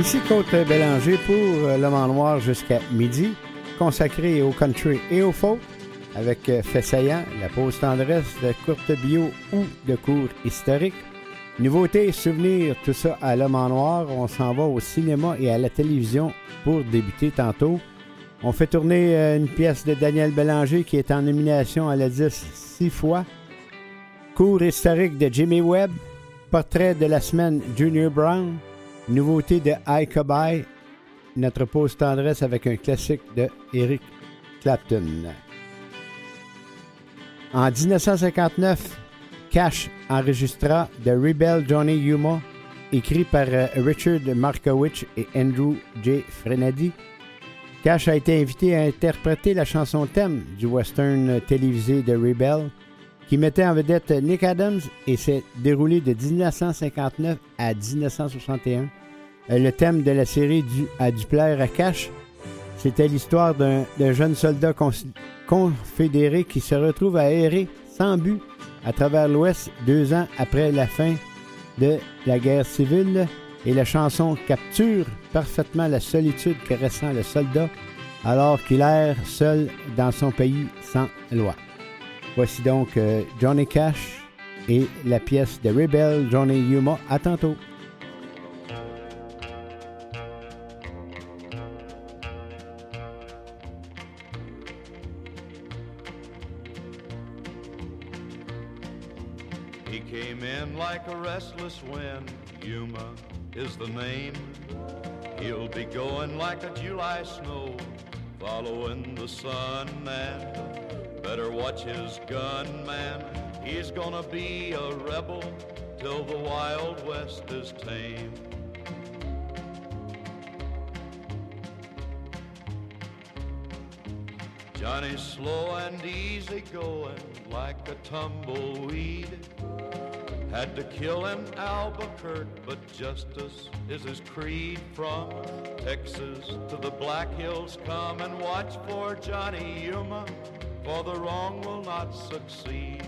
Ici Côte Bélanger pour euh, Le en Noir jusqu'à midi, consacré au country et au folk, avec euh, Fessayant, La pause tendresse de courte bio ou de cours historique. Nouveautés, souvenirs, tout ça à L'Homme en Noir. On s'en va au cinéma et à la télévision pour débuter tantôt. On fait tourner euh, une pièce de Daniel Bélanger qui est en nomination à la 10 six fois. Cours historique de Jimmy Webb. Portrait de la semaine Junior Brown. Nouveauté de Icobye, notre pause tendresse avec un classique de Eric Clapton. En 1959, Cash enregistra The Rebel Johnny Yuma, écrit par euh, Richard Markowitz et Andrew J. Frenady. Cash a été invité à interpréter la chanson thème du western télévisé The Rebel qui mettait en vedette Nick Adams et s'est déroulé de 1959 à 1961. Euh, le thème de la série du, a dû plaire à Cash. C'était l'histoire d'un, jeune soldat confédéré qui se retrouve à errer sans but à travers l'Ouest deux ans après la fin de la guerre civile et la chanson capture parfaitement la solitude que ressent le soldat alors qu'il erre seul dans son pays sans loi. Voici donc euh, Johnny Cash et la pièce de Rebel Johnny Yuma. À tantôt. He came in like a restless wind. Yuma is the name. He'll be going like a July snow, following the sun and Better watch his gun, man. He's gonna be a rebel till the Wild West is tame. Johnny's slow and easy going like a tumbleweed. Had to kill an Albuquerque, but justice is his creed. From Texas to the Black Hills, come and watch for Johnny Yuma for the wrong will not succeed.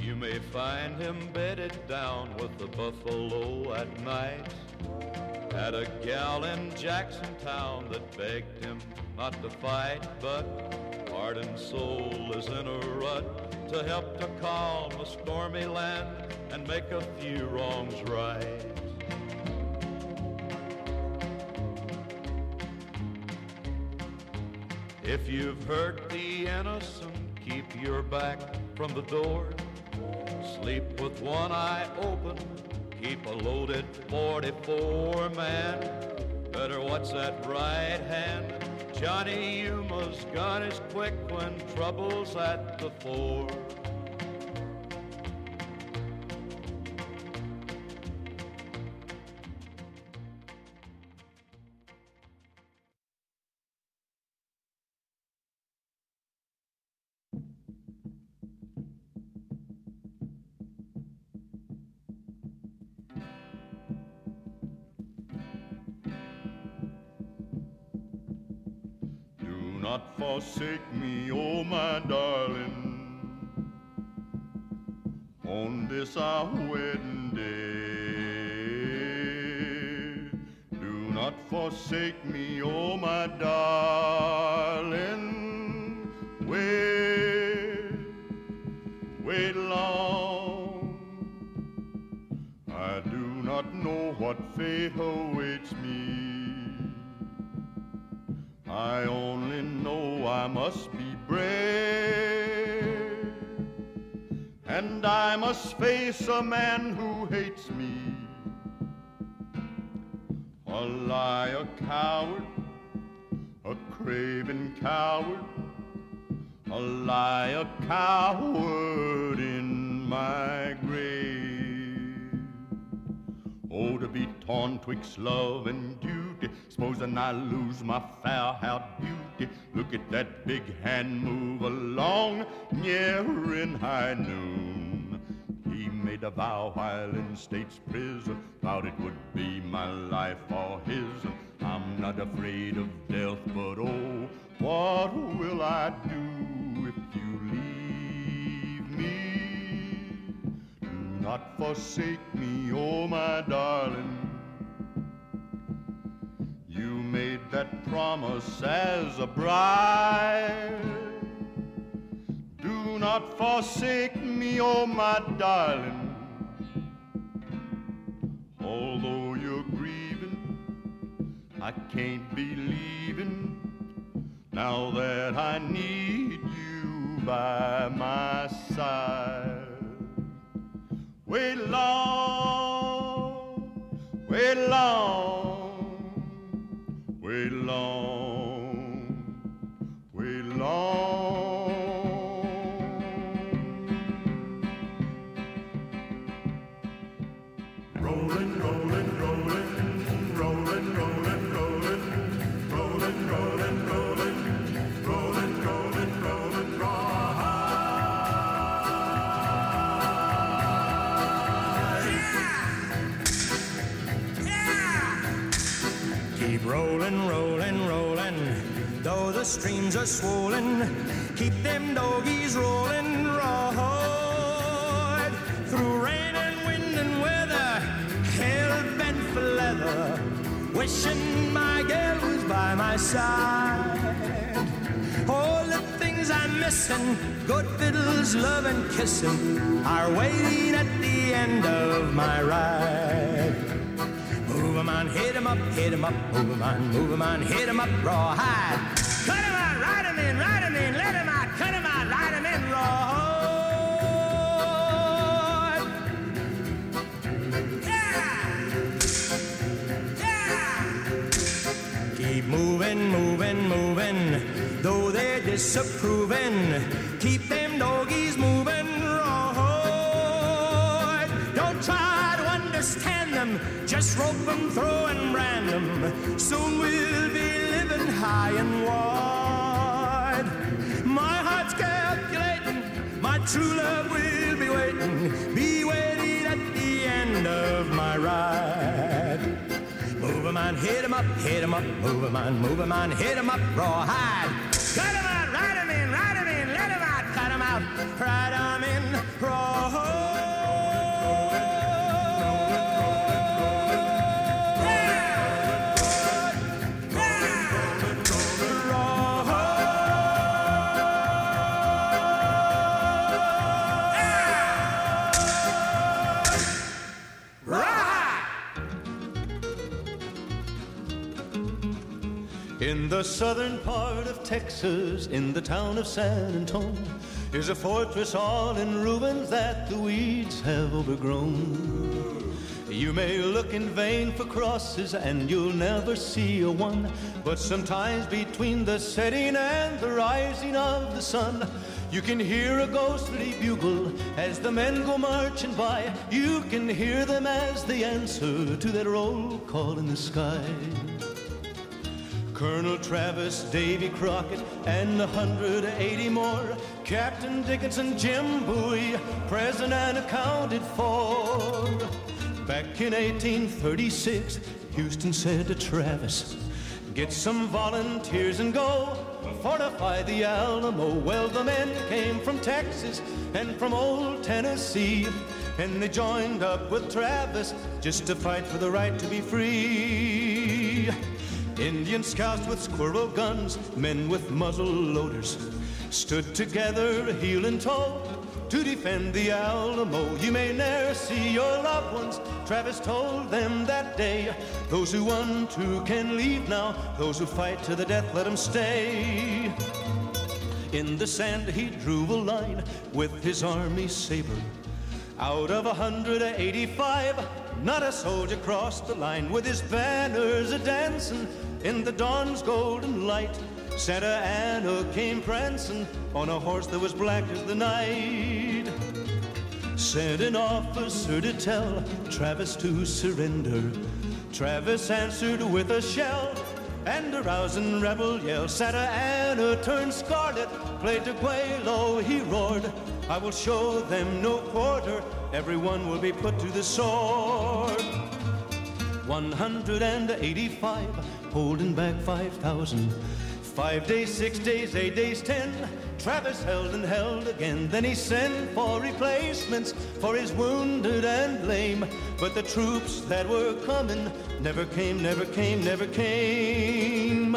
You may find him bedded down with the buffalo at night. Had a gal in Jackson Town that begged him not to fight, but heart and soul is in a rut to help to calm a stormy land and make a few wrongs right. If you've hurt the innocent, keep your back from the door. Sleep with one eye open, keep a loaded 44 man. Better what's that right hand. Johnny, Yuma's gun is quick when trouble's at the fore. not forsake me, oh my darling, on this our wedding day. Do not forsake me, oh my darling, wait, wait long. I do not know what fate awaits me. I only I must be brave. And I must face a man who hates me. A lie, a coward, a craven coward. A lie, a coward in my grave. Oh, to be torn twixt love and duty, supposing I lose my fair haired Look at that big hand move along, in high noon. He made a vow while in state's prison, vowed it would be my life or his. I'm not afraid of death, but oh, what will I do if you leave me? Do not forsake me, oh my darling made that promise as a bride. Do not forsake me, oh my darling. Although you're grieving, I can't be leaving now that I need you by my side. Wait long, wait long way long, way long. streams are swollen. Keep them doggies rolling, rawhide. Through rain and wind and weather, hell bent for leather. Wishing my girl was by my side. All the things I'm missing, good fiddles, love and kissing, are waiting at the end of my ride. Move 'em on, hit 'em up, hit 'em up, move 'em on, move 'em on, hit 'em up, rawhide. Cut him out, ride him in, ride him in, let him out, cut him out, ride him in, roar. Yeah! Yeah! Keep moving, moving, moving, though they're disapproving. Keep them doggies moving, roar. Don't try to understand them, just rope them, throw and brand them. Soon we'll be open high and wide. My heart's calculating, my true love will be waiting, be waiting at the end of my ride. Move a man, hit him up, hit him up, move a man, move a man, hit him up, rawhide. Cut him out, ride him in, ride him in, let him out, cut him out, ride him in, rawhide. In the southern part of Texas, in the town of San Antonio, is a fortress all in ruins that the weeds have overgrown. You may look in vain for crosses and you'll never see a one, but sometimes between the setting and the rising of the sun, you can hear a ghostly bugle as the men go marching by. You can hear them as they answer to that roll call in the sky. Colonel Travis, Davy Crockett, and 180 more. Captain Dickinson, Jim Bowie, present and accounted for. Back in 1836, Houston said to Travis, Get some volunteers and go fortify the Alamo. Well, the men came from Texas and from old Tennessee, and they joined up with Travis just to fight for the right to be free. Indian scouts with squirrel guns, men with muzzle loaders, stood together heel and toe to defend the Alamo. You may ne'er see your loved ones, Travis told them that day. Those who want to can leave now, those who fight to the death, let them stay. In the sand he drew a line with his army saber. Out of 185, not a soldier crossed the line with his banners a dancing in the dawn's golden light. Santa Anna came prancing on a horse that was black as the night. Sent an officer to tell Travis to surrender. Travis answered with a shell and a rousing rebel yell. Santa Anna turned scarlet, played the quail, he roared. I will show them no quarter everyone will be put to the sword. 185, holding back 5,000. Five days, six days, eight days, ten. Travis held and held again. Then he sent for replacements for his wounded and lame. But the troops that were coming never came, never came, never came.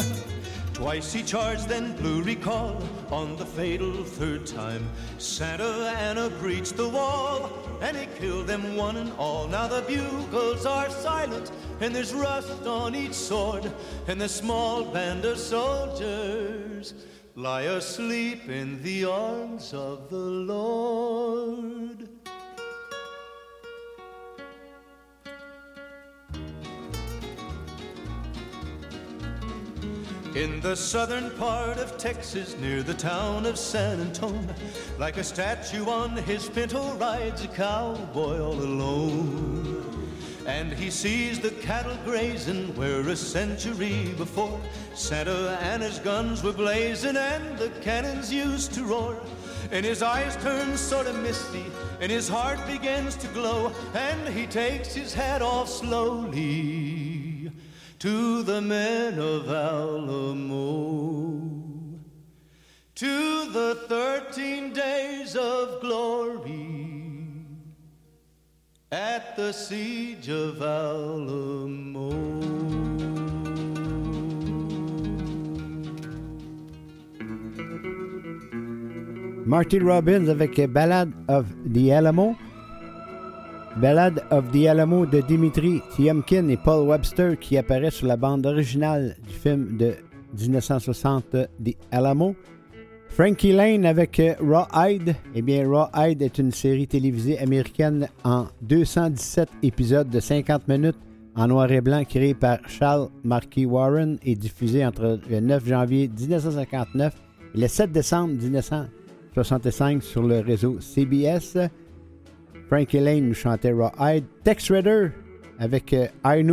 Twice he charged, then blew recall. On the fatal third time, Santa Anna breached the wall, and he killed them one and all. Now the bugles are silent, and there's rust on each sword, and the small band of soldiers lie asleep in the arms of the Lord. In the southern part of Texas, near the town of San Antonio, like a statue on his pinto rides a cowboy all alone. And he sees the cattle grazing where a century before Santa Anna's guns were blazing and the cannons used to roar. And his eyes turn sort of misty, and his heart begins to glow, and he takes his hat off slowly to the men of Alamo, to the 13 days of glory at the siege of Alamo. Marty Robbins avec Ballad of the Alamo. Ballad of the Alamo de Dimitri Tiomkin et Paul Webster qui apparaît sur la bande originale du film de 1960 The Alamo. Frankie Lane avec euh, Rawhide. Eh bien, Rawhide est une série télévisée américaine en 217 épisodes de 50 minutes en noir et blanc créée par Charles Marquis Warren et diffusée entre le 9 janvier 1959 et le 7 décembre 1965 sur le réseau CBS. Frankie Lane nous chantait Rawhide. Tex Rider avec euh, High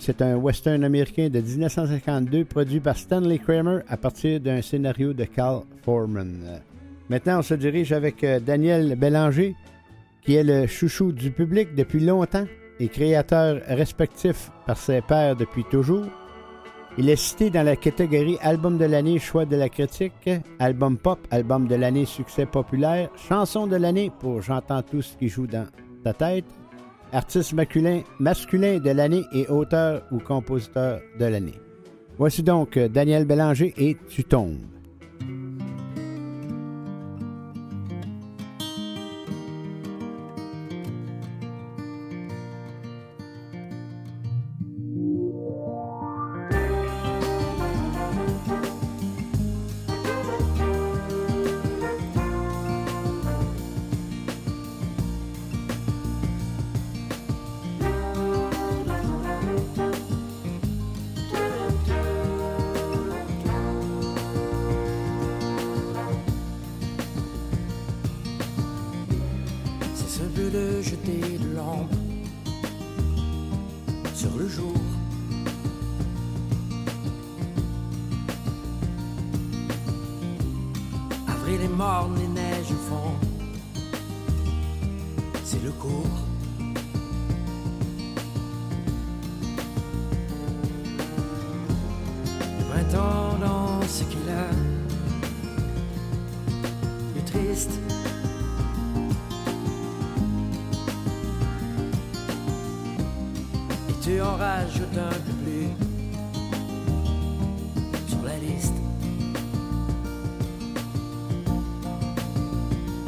c'est un western américain de 1952 produit par Stanley Kramer à partir d'un scénario de Carl Foreman. maintenant, on se dirige avec euh, Daniel Bélanger, qui est le chouchou du public depuis longtemps et créateur respectif par ses pairs depuis toujours. Il est cité dans la catégorie Album de l'année, choix de la critique, Album pop, Album de l'année, succès populaire, Chanson de l'année pour J'entends tout ce qui joue dans ta tête, Artiste masculin, masculin de l'année et auteur ou compositeur de l'année. Voici donc euh, Daniel Bélanger et Tu tombes.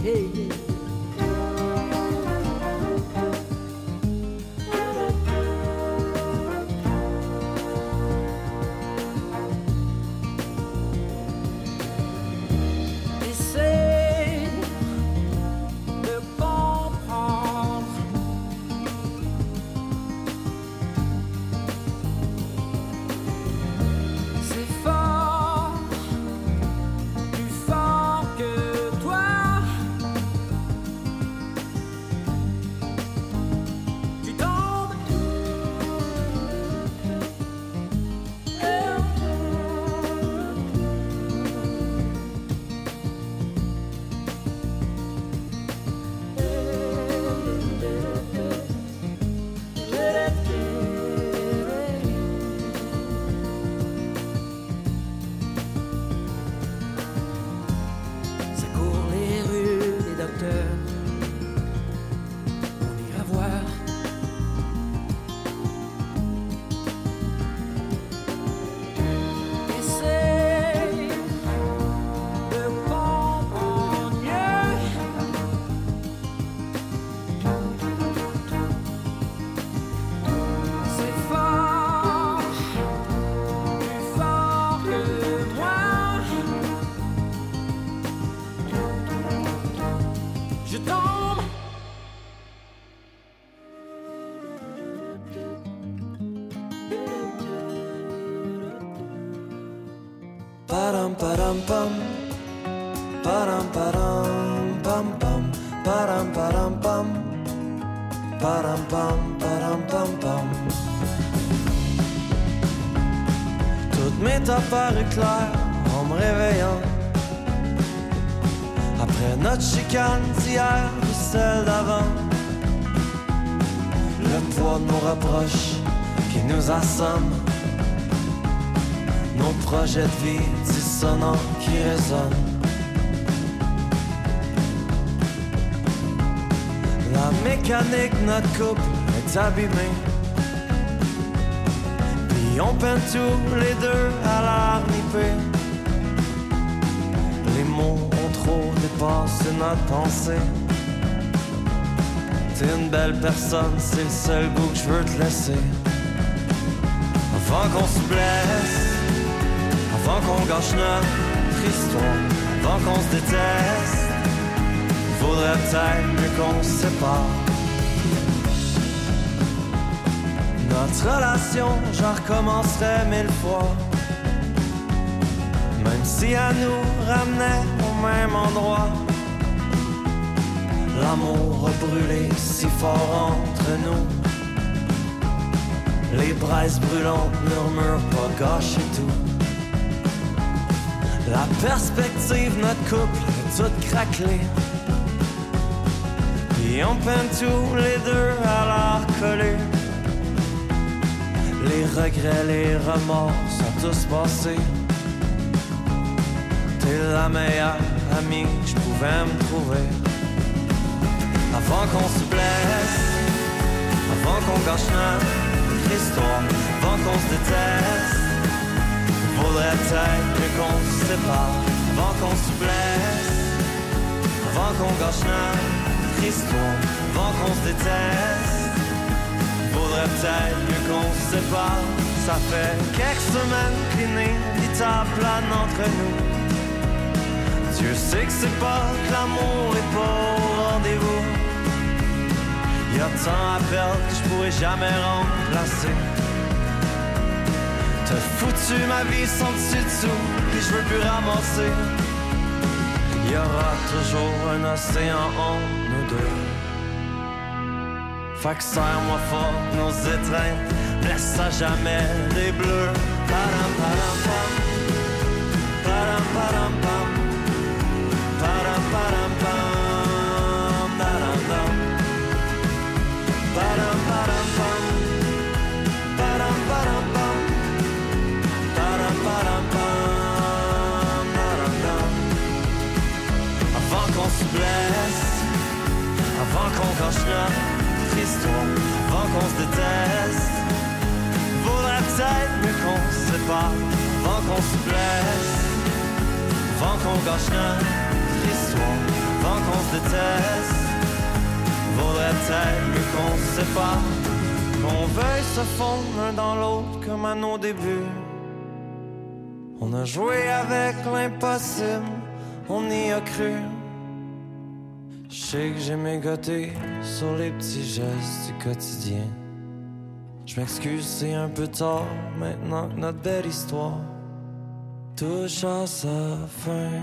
hey. param pam param pam pam pam pam pam pam Toutes mes apparu clair en me réveillant Après notre chicane d'hier et celle d'avant Le poids nous rapproche qui nous assomme Nos projets de vie qui résonne. La mécanique, notre couple est abîmée. Puis on peint tous les deux à l'arnipée. Les mots ont trop dépassé notre pensée. T'es une belle personne, c'est le seul bout que je veux te laisser. Avant qu'on se blesse. Tant qu'on gâche notre histoire, Tant qu'on se déteste, vaudrait peut-être mieux qu'on se sépare. Notre relation, j'en recommencerai mille fois. Même si elle nous ramenait au même endroit. L'amour a brûlé si fort entre nous. Les braises brûlantes murmurent pas gâcher tout. La perspective, notre couple est toute craquelé. Et on peint tous les deux à l'art collé. Les regrets, les remords sont tous passés. T'es la meilleure amie que je pouvais me trouver. Avant qu'on se blesse, avant qu'on gâche notre histoire, avant qu'on se déteste. Faudrait peut-être mieux qu'on se sépare Avant qu'on se blesse Avant qu'on gâche notre histoire Avant qu'on se déteste Faudrait peut-être mieux qu'on se sépare Ça fait quelques semaines qu'il n'est à plane entre nous Dieu sait que c'est pas que l'amour est pas au rendez-vous Y'a tant à perdre que je pourrais jamais remplacer foutu ma vie sans dessus dessous, que je veux plus ramasser. Y aura toujours un océan entre nous deux. Fait que serre-moi fort nos étreintes, laisse à jamais les bleus. Param, param, Avant qu'on gâche notre histoire Avant qu'on se déteste Vaudrait la tête mais qu'on se pas, Avant qu'on se blesse Avant qu'on gâche notre histoire Avant qu'on se déteste Vaut la tête mais qu'on se pas, Qu'on veuille se fondre l'un dans l'autre Comme à nos débuts On a joué avec l'impossible on y a cru. Je sais que j'ai mégoté sur les petits gestes du quotidien. Je m'excuse, c'est un peu tard maintenant que notre belle histoire touche à sa fin.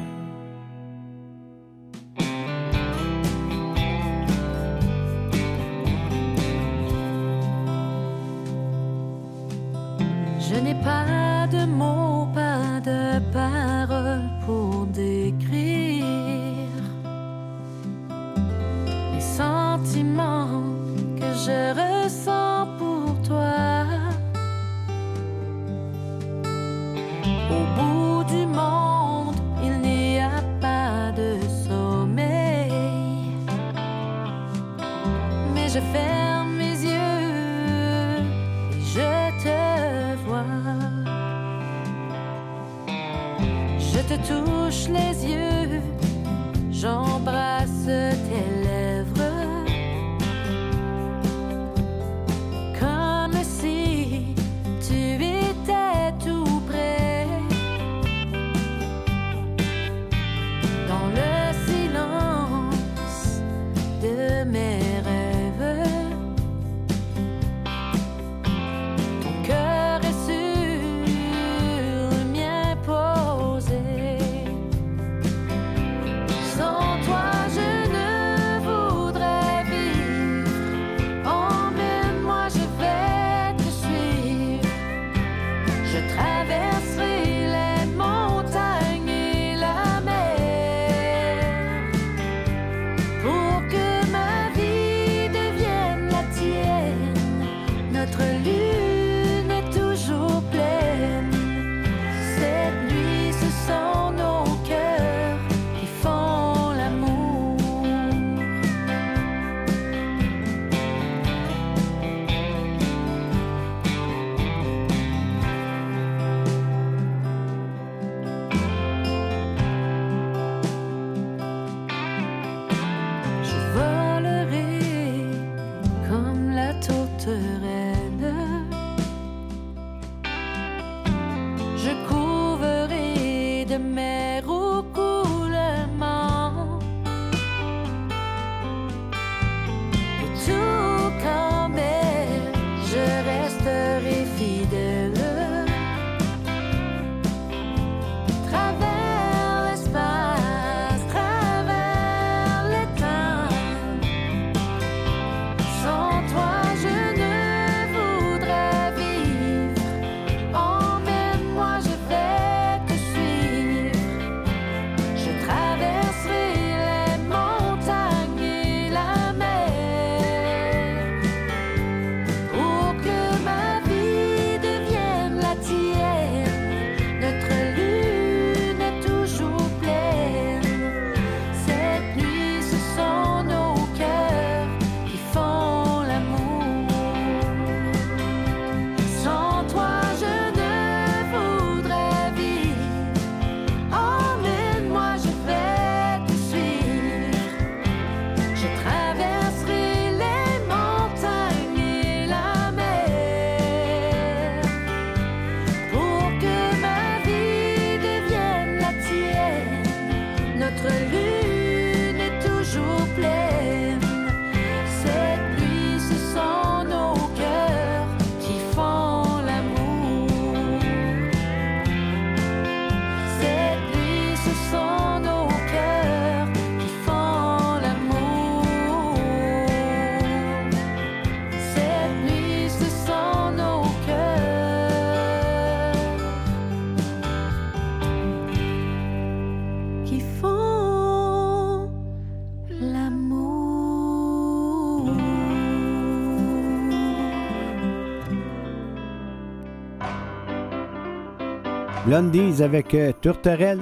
Lundy's avec euh, Tourterelle.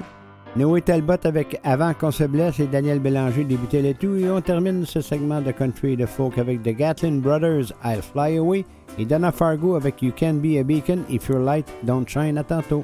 Noé Talbot avec Avant qu'on se blesse et Daniel Bélanger débutait le tout. Et on termine ce segment de country de folk avec The Gatlin Brothers, I'll Fly Away et Donna Fargo avec You Can Be a Beacon If Your Light Don't Shine. À tantôt.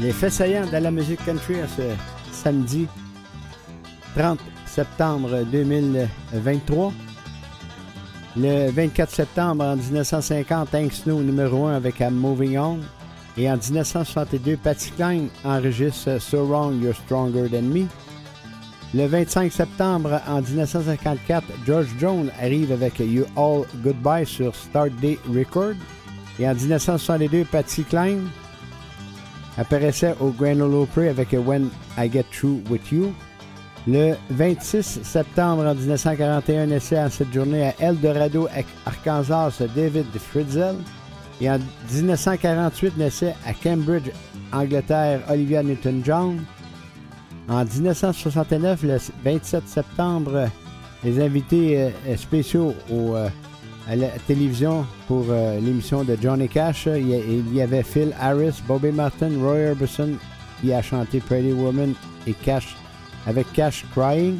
Les faits saillants de la musique country ce samedi 30 septembre 2023. Le 24 septembre en 1950, Hank Snow numéro 1 avec Moving On. Et en 1962, Patty Klein enregistre So Wrong You're Stronger Than Me. Le 25 septembre en 1954, George Jones arrive avec You All Goodbye sur Start Day Record. Et en 1962, Patty Klein apparaissait au Grand Ole Opry avec When I Get Through With You. Le 26 septembre 1941 naissait en cette journée à El Eldorado, Arkansas, David Fritzel. Et en 1948 naissait à Cambridge, Angleterre, Olivia Newton-John. En 1969, le 27 septembre, les invités euh, spéciaux au euh, à la télévision pour euh, l'émission de Johnny Cash. Il y, avait Phil Harris, Bobby Martin, Roy Orbison qui a chanté Pretty Woman et Cash avec Cash Crying.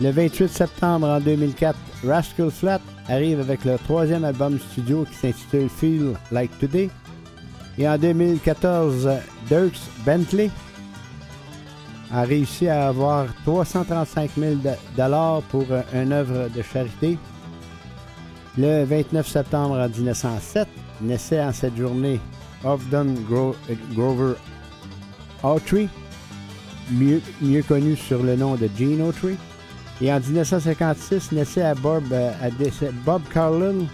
Le 28 septembre en 2004, Rascal Flat arrive avec leur troisième album studio qui s'intitule Feel Like Today. Et en 2014, Dirks Bentley a réussi à avoir 335 000 pour euh, une œuvre de charité. Le 29 septembre 1907, naissait en cette journée Ogden Grover Autry, mieux, connu sur le nom de Gene Autry. Et en 1956, naissait à Bob, euh, Bob Carlin,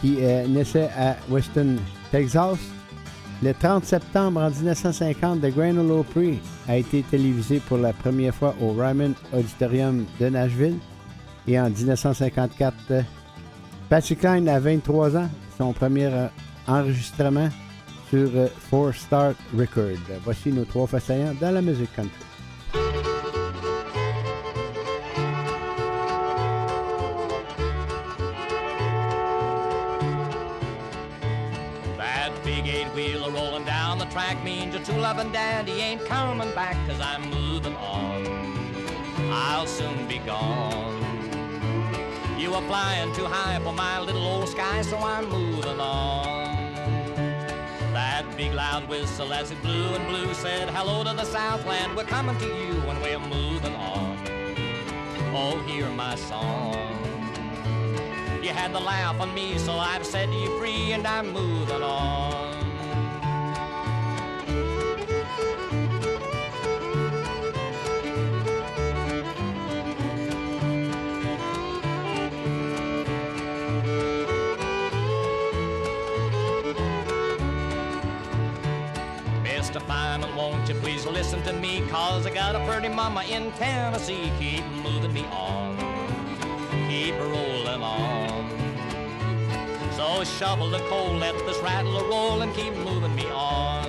qui euh, naissait à Weston, Texas. Le 30 septembre en 1950, The Ole Prix a été télévisé pour la première fois au Ryman Auditorium de Nashville. Et en 1954, Patsy Klein a 23 ans, son premier euh, enregistrement sur euh, Four Star Record. Voici nos trois façaillants dans la musique country. That big eight-wheeler rolling down the track means your true loving dandy ain't coming back cause I'm moving on. I'll soon be gone. You were flying too high for my little old sky, so I'm moving on. That big loud whistle as it blew and blew said, Hello to the Southland, we're coming to you and we're moving on. Oh, hear my song. You had the laugh on me, so I've set you free and I'm moving on. won't you please listen to me? Cause I got a pretty mama in Tennessee. Keep moving me on, keep rolling on. So shovel the coal, let this rattle a roll, and keep moving me on.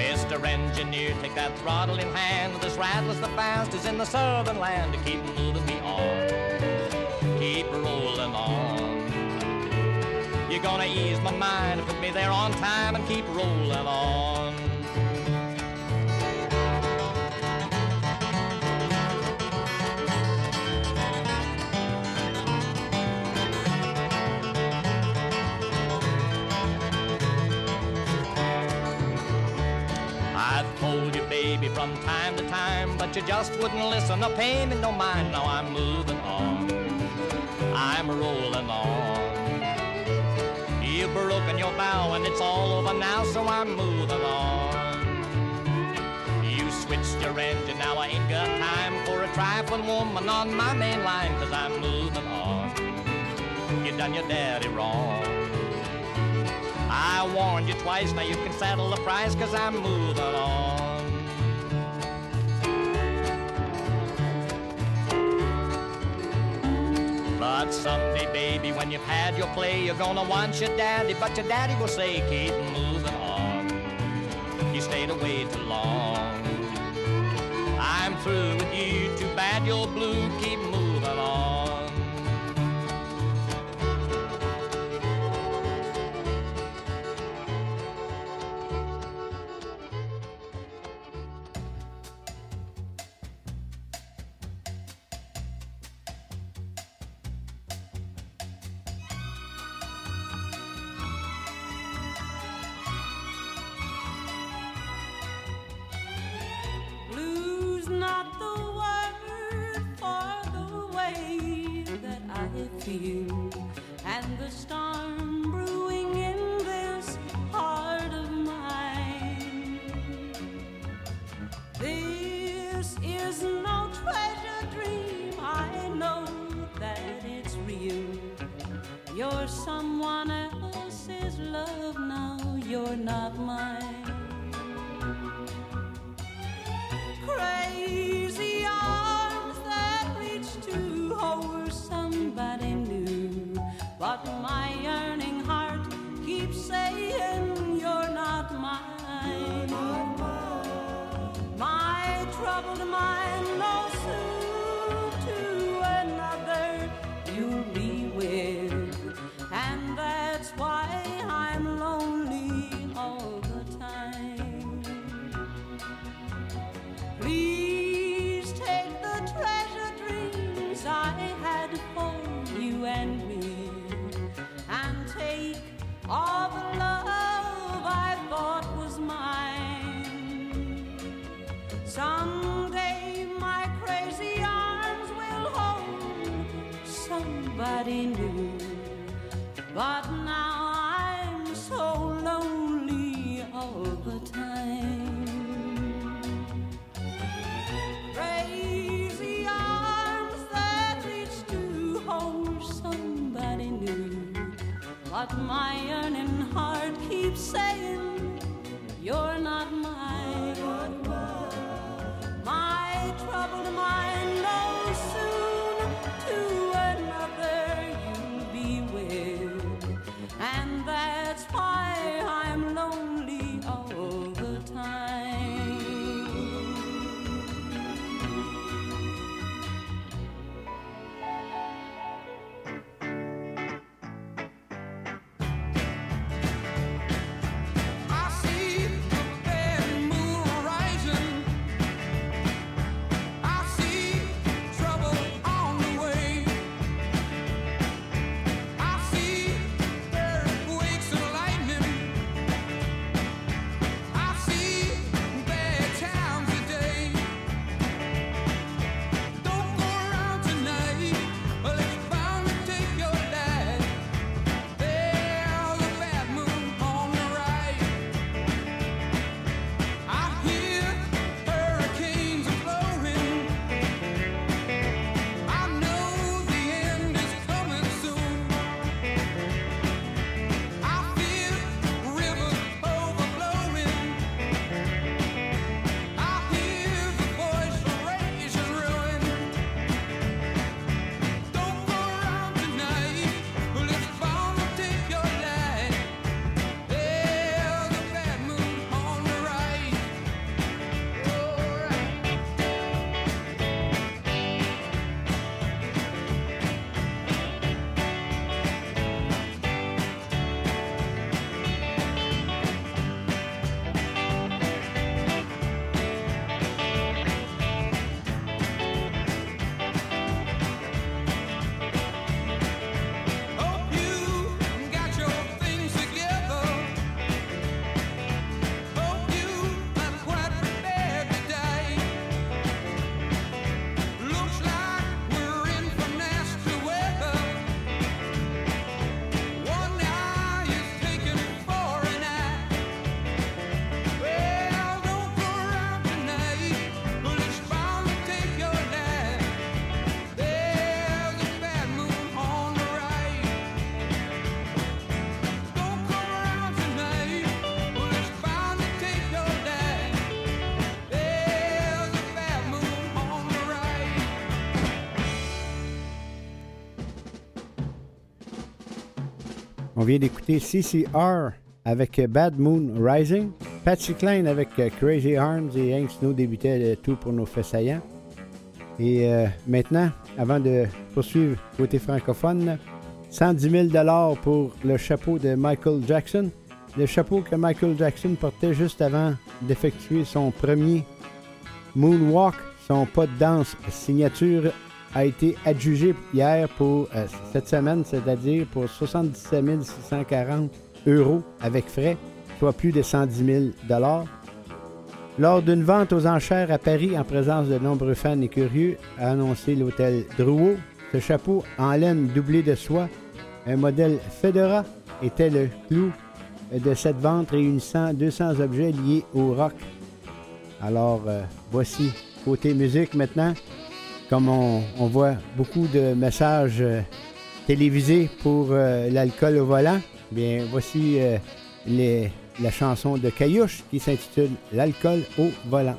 Mr. Engineer, take that throttle in hand. This rattle's the fastest in the southern land. Keep moving me on, keep rolling on. You're gonna ease my mind, and put me there on time, and keep rolling on. but you just wouldn't listen. A pain in your mind. Now I'm moving on. I'm rolling on. You've broken your vow and it's all over now, so I'm moving on. You switched your engine, now I ain't got time for a trifling woman on my main line, cause I'm moving on. You done your daddy wrong. I warned you twice, now you can settle the price, cause I'm moving on. But someday, baby, when you've had your play, you're gonna want your daddy, but your daddy will say, keep moving on. You stayed away too long. I'm through with you, too bad you're blue, keep CCR avec Bad Moon Rising, Patsy Klein avec Crazy Arms et Hank Snow débutait euh, tout pour nos faits Et euh, maintenant, avant de poursuivre côté francophone, 110 000 pour le chapeau de Michael Jackson, le chapeau que Michael Jackson portait juste avant d'effectuer son premier moonwalk, son pas de danse signature a été adjugé hier pour euh, cette semaine, c'est-à-dire pour 77 640 euros avec frais, soit plus de 110 000 dollars. Lors d'une vente aux enchères à Paris en présence de nombreux fans et curieux, a annoncé l'hôtel Drouot, ce chapeau en laine doublé de soie, un modèle Fedora, était le clou de cette vente réunissant 200 objets liés au rock. Alors, euh, voici côté musique maintenant comme on, voit beaucoup de messages euh, télévisés pour euh, l'alcool au volant, bien voici euh, la chanson de Caillouche qui s'intitule L'alcool au volant.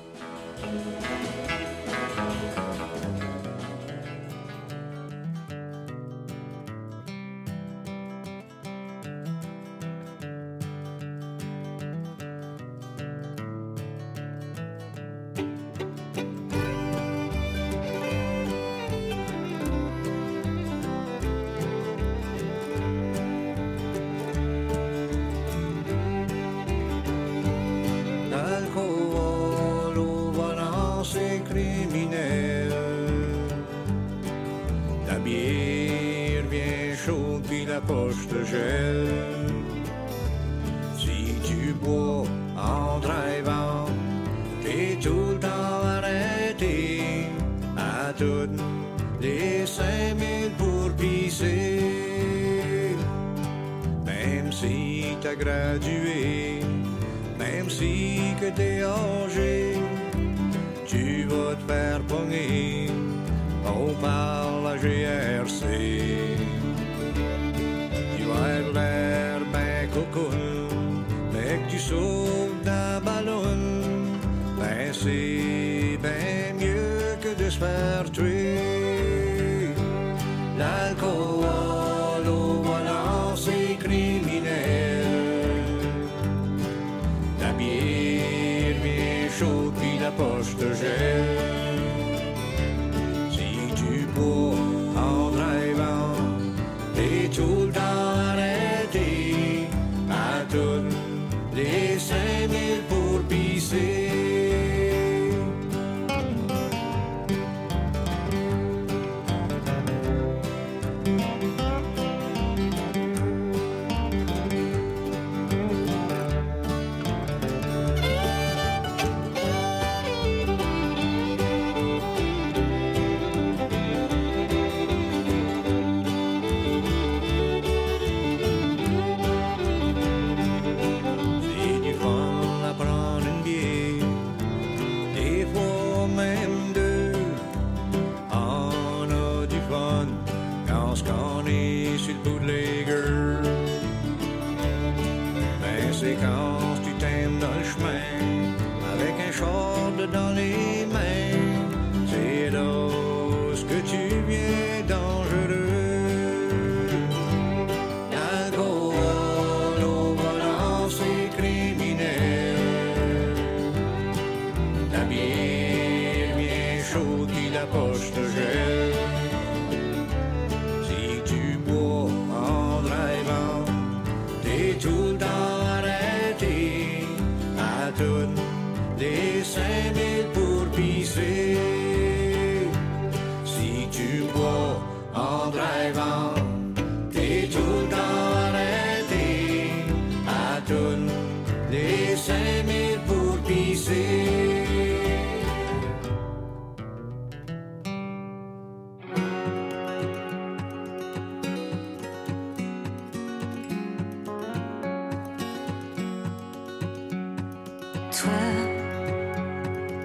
Toi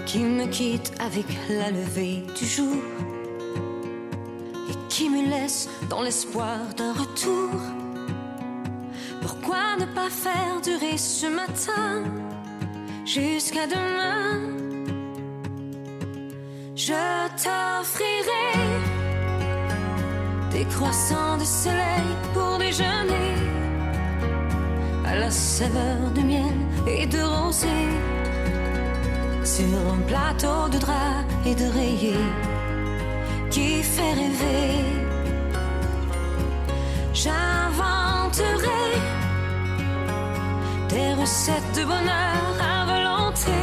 qui me quitte avec la levée du jour et qui me laisse dans l'espoir d'un retour. Pourquoi ne pas faire durer ce matin jusqu'à demain Je t'offrirai des croissants de soleil pour déjeuner à la saveur de miel et de rosée sur un plateau de drap et de rayé qui fait rêver. J'inventerai des recettes de bonheur à volonté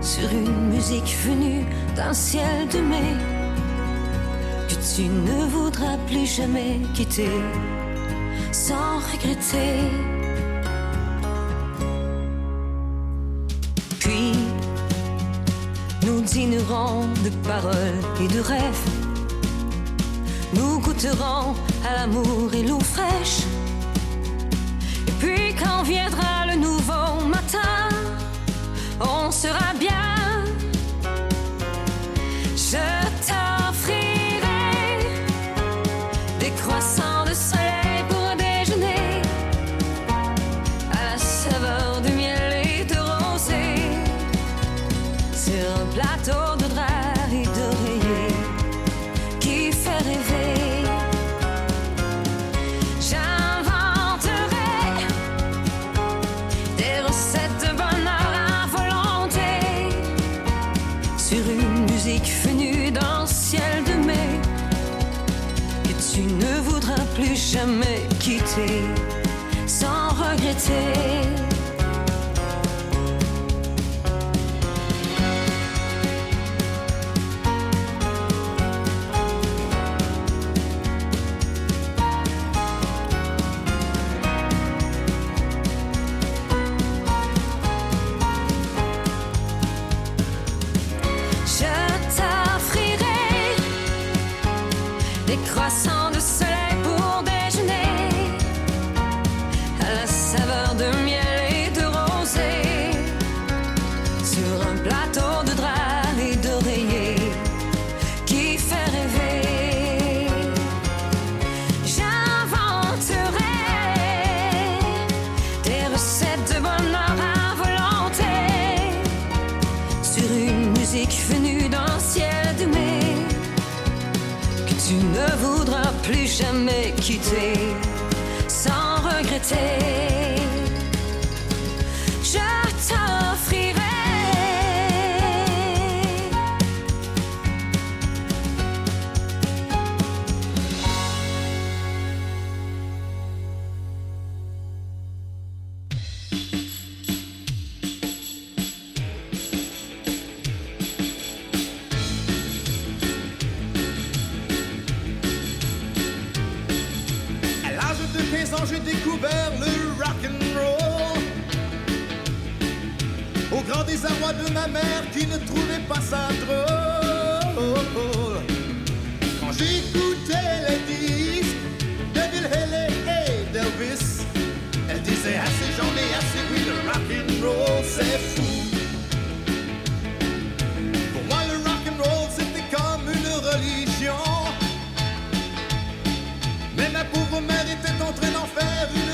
sur une musique venue d'un ciel de mai que tu ne voudras plus jamais quitter sans regretter. de paroles et de rêves. Nous goûterons à l'amour et l'eau fraîche. Et puis quand viendra le nouveau matin, on sera bien. Me quitter sans regretter. quitter sans regretter. désarroi de ma mère qui ne trouvait pas ça drôle. Quand j'écoutais les disques de Bill Haley et Delvis, elle disait assez j'en ai assez, oui le rock and roll c'est fou. Pour moi le rock and roll c'était comme une religion, mais ma pauvre mère était en train d'en faire une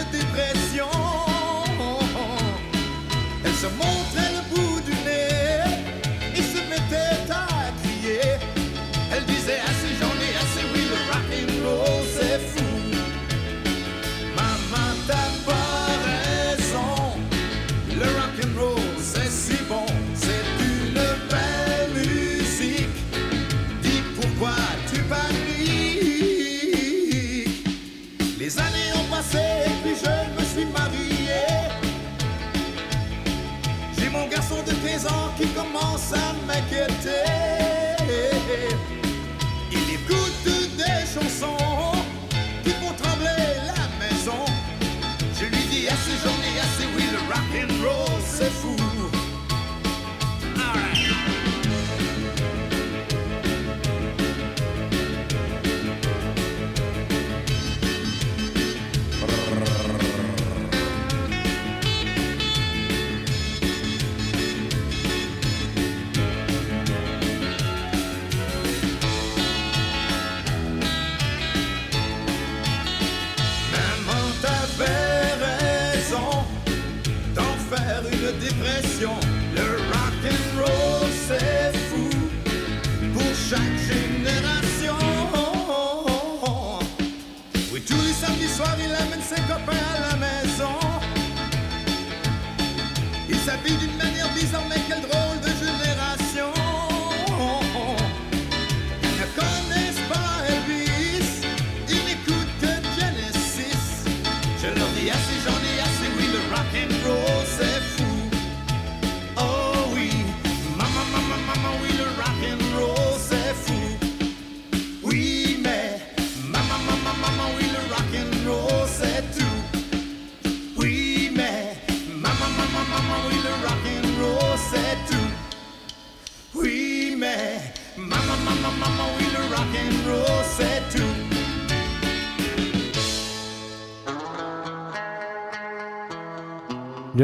make it take. révolution.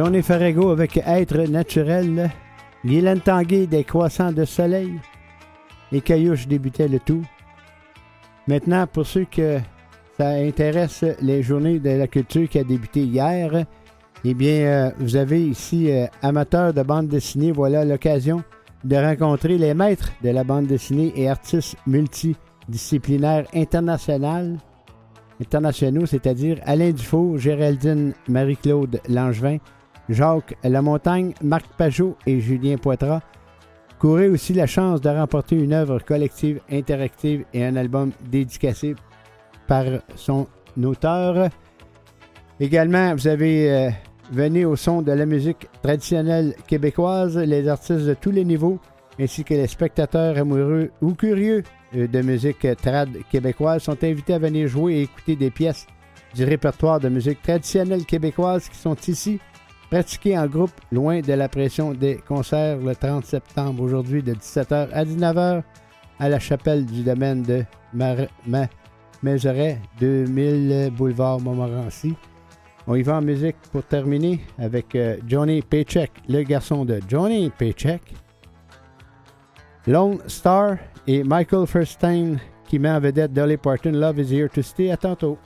On est Farago avec Être naturel. Guylaine Tanguay des Croissants de Soleil. Les Caillouches débutaient le tout. Maintenant, pour ceux que ça intéresse les journées de la culture qui a débuté hier, eh bien, euh, vous avez ici euh, amateurs de bande dessinée. Voilà l'occasion de rencontrer les maîtres de la bande dessinée et artistes multidisciplinaires internationales, internationaux, c'est-à-dire Alain Dufour, Géraldine Marie-Claude Langevin, Jacques Lamontagne, Marc Pajot et Julien Poitras. couraient aussi la chance de remporter une œuvre collective interactive et un album dédicacé par son auteur. Également, vous avez euh, venu au son de la musique traditionnelle québécoise, les artistes de tous les niveaux, ainsi que les spectateurs amoureux ou curieux euh, de musique trad québécoise sont invités à venir jouer et écouter des pièces du répertoire de musique traditionnelle québécoise qui sont ici pratiquer en groupe loin de la pression des concerts le 30 septembre aujourd'hui de 17h à 19h à la chapelle du domaine de Mar 2000 boulevard Montmorency. On y va en musique pour terminer avec euh, Johnny Paycheck, le garçon de Johnny Paycheck. Lone Star et Michael Firstein qui met en vedette Dolly Parton Love is Here to Stay. À tantôt.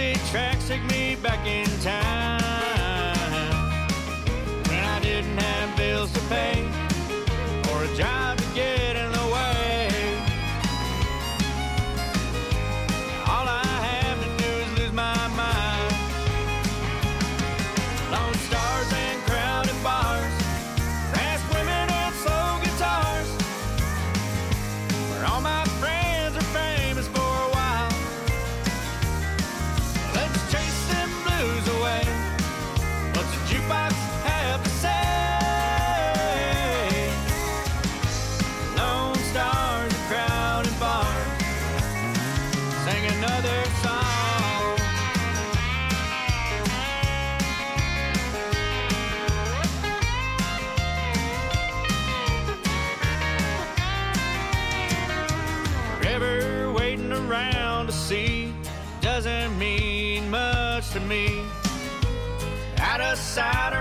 rusty tracks take me back in Saturday.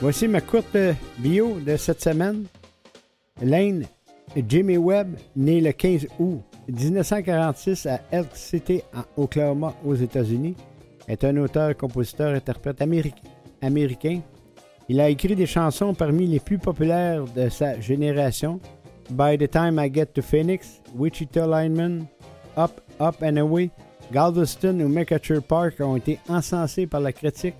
Voici ma courte bio de cette semaine. Lane Jimmy Webb, né le 15 août 1946 à Elk City, en Oklahoma, aux États-Unis, est un auteur, compositeur, interprète américain. Il a écrit des chansons parmi les plus populaires de sa génération. By the Time I Get to Phoenix, Wichita Lineman, Up, Up and Away, Galveston ou Mercature Park ont été encensés par la critique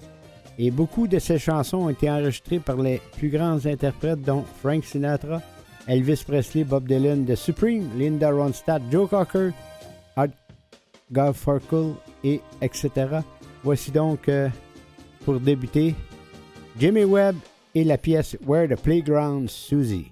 et beaucoup de ses chansons ont été enregistrées par les plus grands interprètes dont Frank Sinatra, Elvis Presley, Bob Dylan, The Supreme, Linda Ronstadt, Joe Cocker, Art Garfunkel et etc. Voici donc euh, pour débuter Jimmy Webb et la pièce Where the Playground Susie.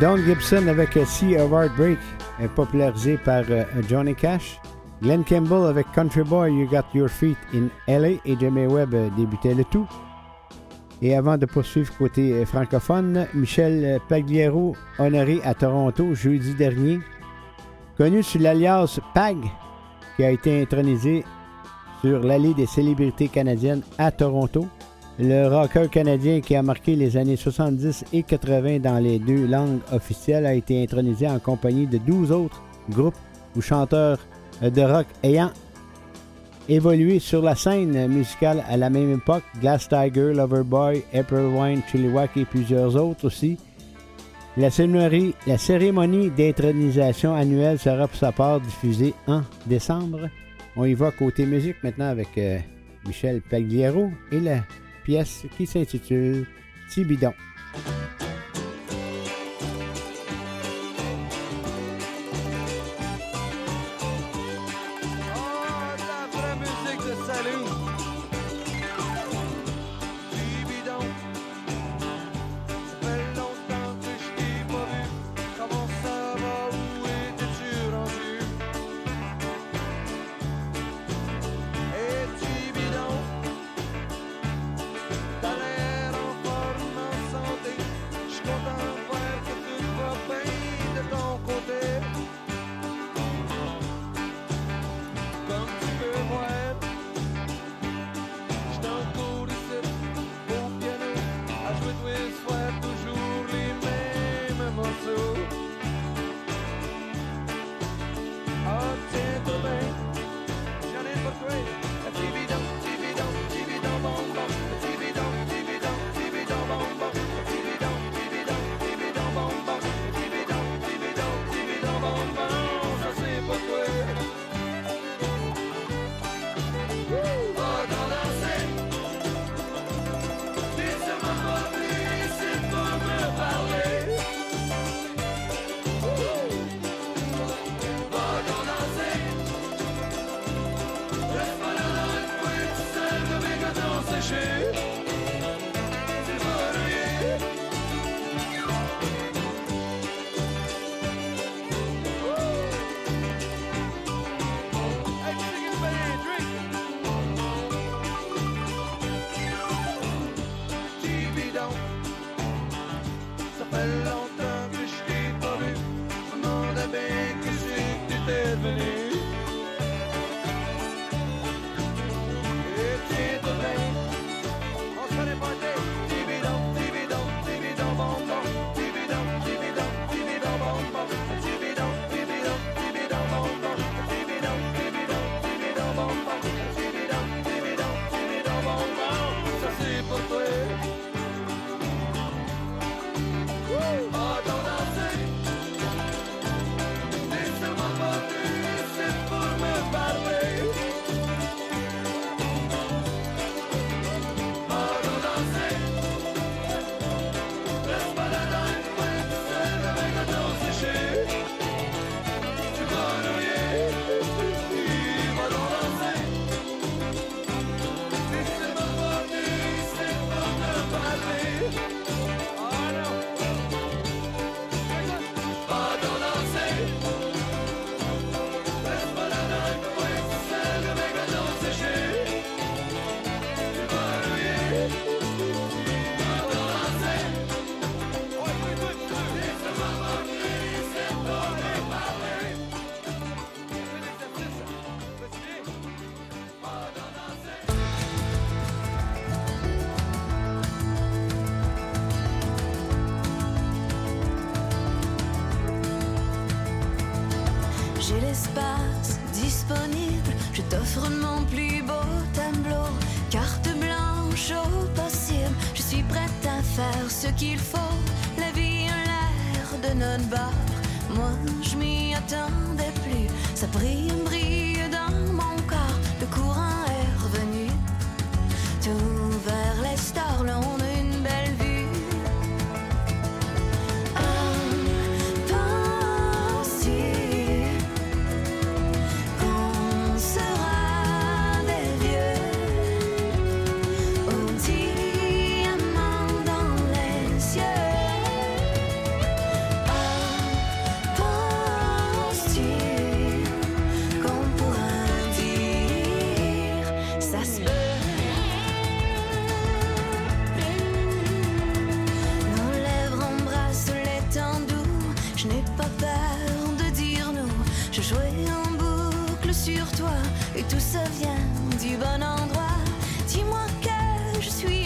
Don Gibson avec Sea of Heartbreak, popularisé par euh, Johnny Cash. Glenn Campbell avec Country Boy, You Got Your Feet in LA et Jamie Webb euh, débutait le tout. Et avant de poursuivre côté euh, francophone, Michel Pagliero, honoré à Toronto jeudi dernier, connu sous l'alliance PAG, qui a été intronisé sur l'allée des célébrités canadiennes à Toronto. Le rocker canadien qui a marqué les années 70 et 80 dans les deux langues officielles a été intronisé en compagnie de 12 autres groupes ou chanteurs de rock ayant évolué sur la scène musicale à la même époque, Glass Tiger, Loverboy, April Wine, Chilliwack et plusieurs autres aussi. La cérémonie, la cérémonie d'intronisation annuelle sera pour sa part diffusée en décembre. On y va côté musique maintenant avec euh, Michel Pagliero et la pièce qui s'intitule Tibidon. qu'il faut, la vie en l'air de notre bar. Moi, je m'y attendais plus, ça brille. peur de dire non. Je jouais en boucle sur toi et tout ça vient du bon endroit. Dis-moi que je suis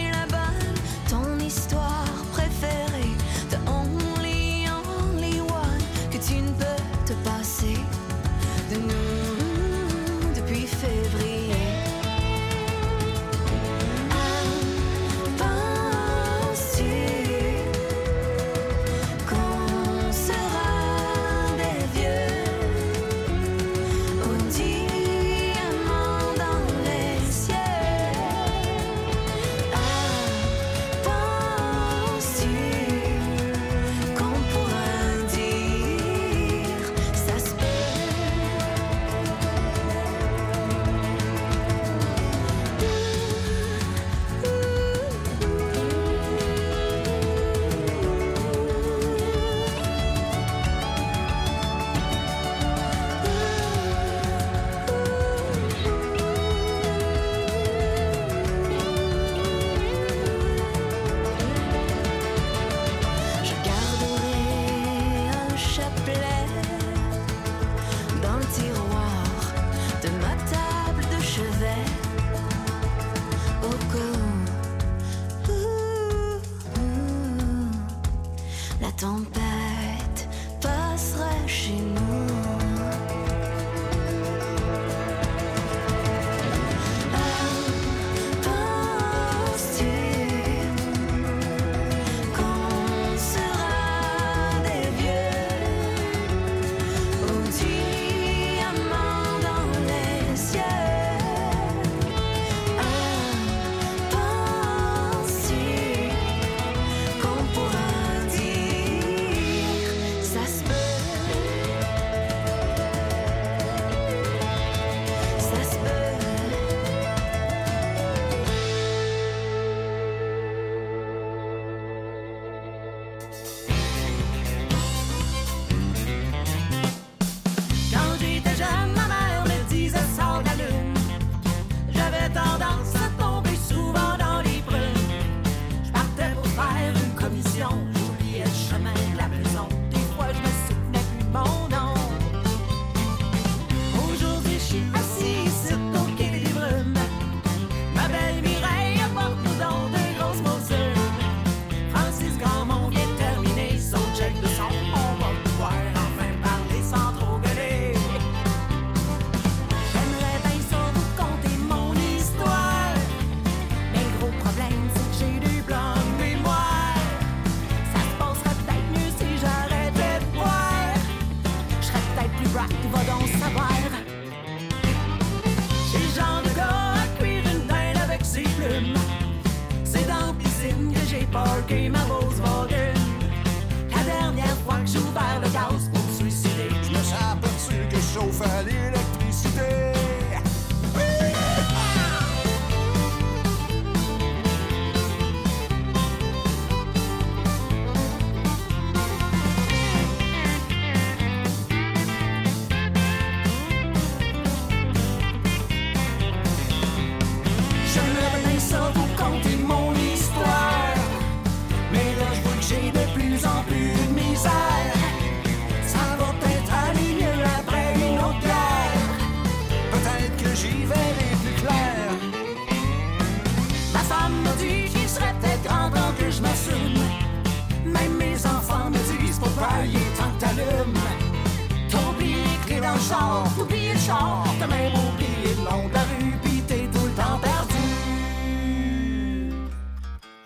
dans le char, t'oublies le char, même oublié le nom de la rue, pis t'es tout le temps perdu.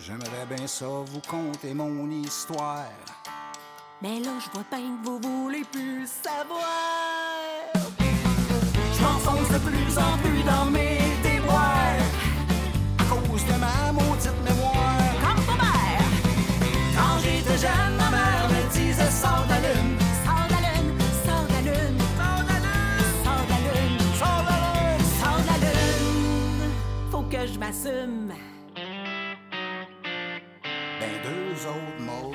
J'aimerais bien ça vous conter mon histoire. Mais là, je vois bien que vous voulez plus savoir. Je m'enfonce de plus en plus dans mes déboires, à cause de ma maudite mémoire. Comme ton mère, quand j'étais jeune. je m'assume. Ben deux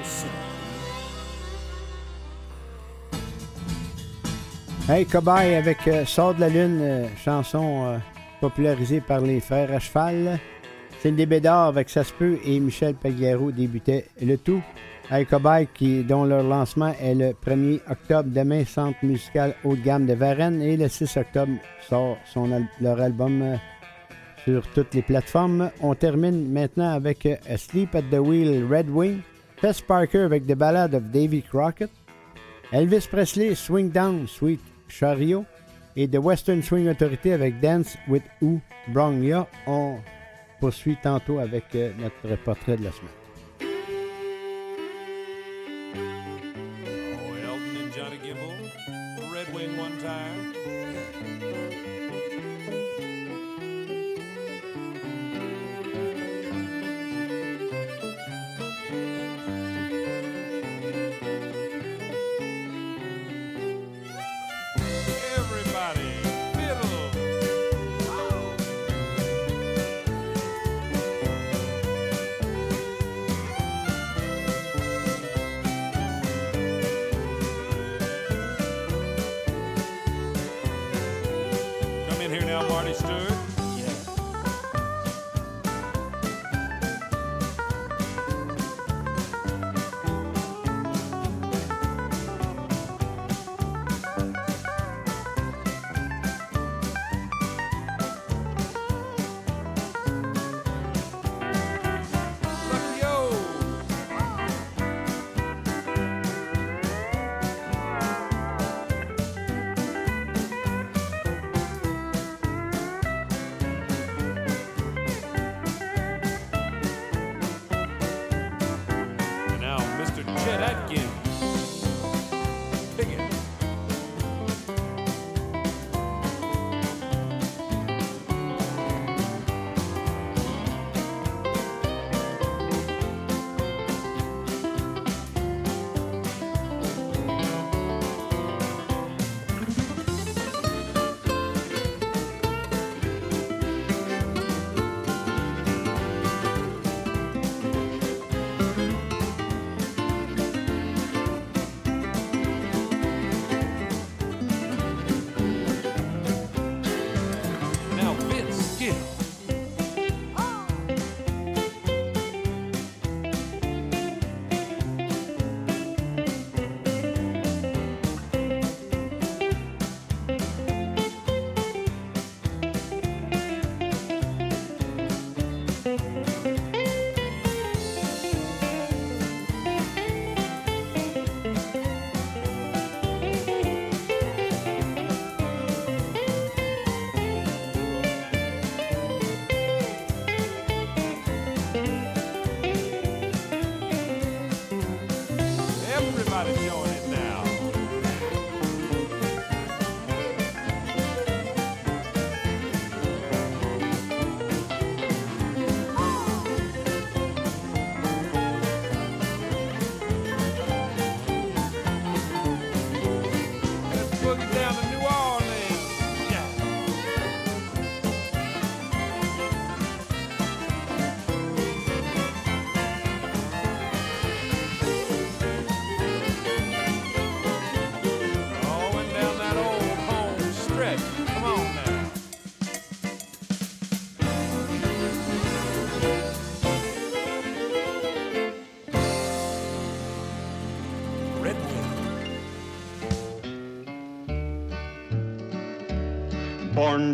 Hey, cobaye avec euh, Sort de la Lune, euh, chanson euh, popularisée par les frères à cheval. C'est Cindy Bédard avec Ça se peut et Michel Pagliaro débutait le tout. Hey, cobaye qui, dont leur lancement est le 1er octobre demain, Centre musical haut de gamme de Varennes, et le 6 octobre sort son, leur album sur toutes les plateformes. On termine maintenant avec A euh, Sleep at the Wheel Red Wing, Tess Parker avec The Ballad of Davy Crockett, Elvis Presley Swing Down Sweet Chariot et The Western Swing Authority avec Dance with Who Ya. On poursuit tantôt avec euh, notre portrait de la semaine.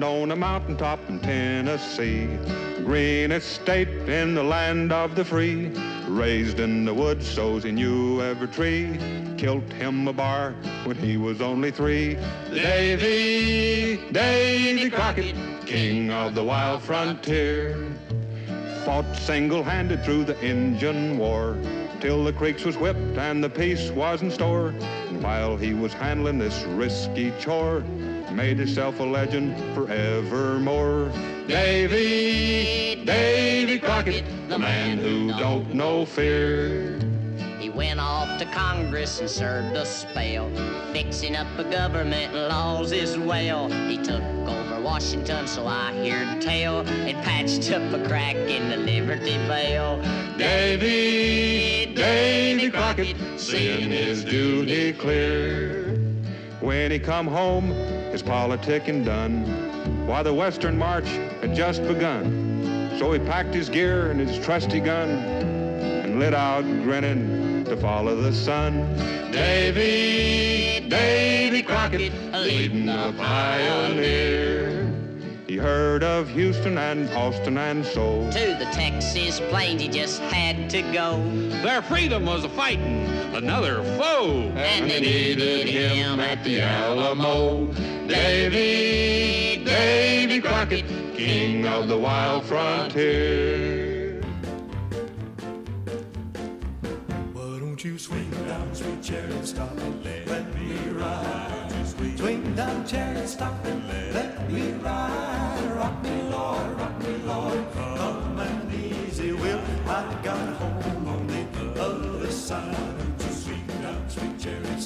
on a mountaintop in Tennessee. Greenest state in the land of the free. Raised in the woods so he knew every tree. Killed him a bar when he was only three. Davy, Davy Crockett, king of the wild frontier. Fought single-handed through the Indian war till the creeks was whipped and the peace was in store. And while he was handling this risky chore, made himself a legend forevermore. Davy, Davy Crockett, the man who don't know fear. He went off to Congress and served a spell, fixing up the government laws as well. He took over Washington, so I hear tell, and patched up a crack in the Liberty Bell. Davy, Davy Crockett, seeing his duty clear. When he come home, is politicking done. Why, the Western March had just begun. So he packed his gear and his trusty gun and lit out grinning to follow the sun. Davy, Davy Crockett, leading the pioneer. He heard of Houston and Austin and so. To the Texas plains he just had to go. Their freedom was a fighting another foe. And, they needed him at the Alamo. Davy, Davy Crockett, king of the wild frontier. Why don't you swing down, sweet chariot, stop and let, let me ride? Swing down, chariot, stop and let, let me ride?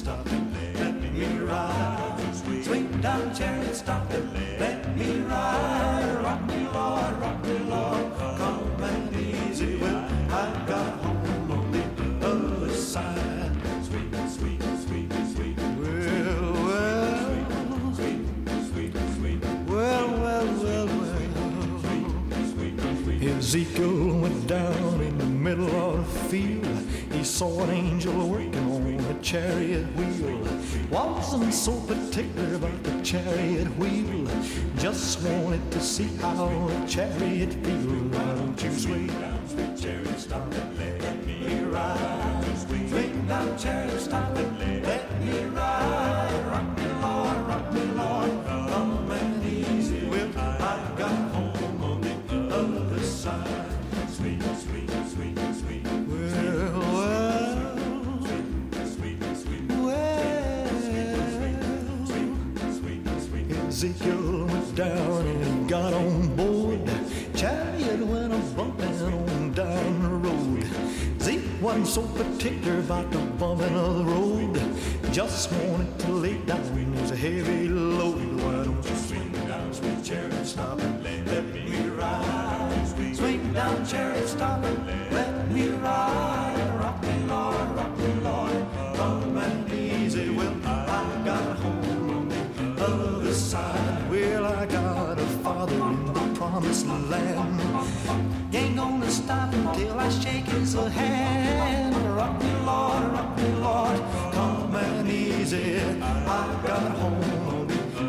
stop and let me ride. Swing down, chariot, stop and let me ride. Rock me, Lord, rock me, Lord, come and easy when I got home on the other side. Sweet, sweet, sweet, sweet. Well, well, sweet, sweet, sweet, well, well, well, well. Ezekiel went down in the middle of the field. He saw an angel working on chariot wheel. Wasn't so particular about the chariot wheel. Just wanted to see how a chariot feel. Why don't you swing down, sweet chariot, stop and let me ride? Swing down, chariot, stop and Ezekiel went down and got on board. Chariot went a bumping on down the road. Zeke wasn't so particular about the bumping of the road. Just wanted to lay down his heavy load. Why don't you swing down, sweet chariot, stop and let, me ride? Swing down, chariot, stop and let I shake his hand. Rock me, Lord, rock me, Lord, come and easy. I've got home on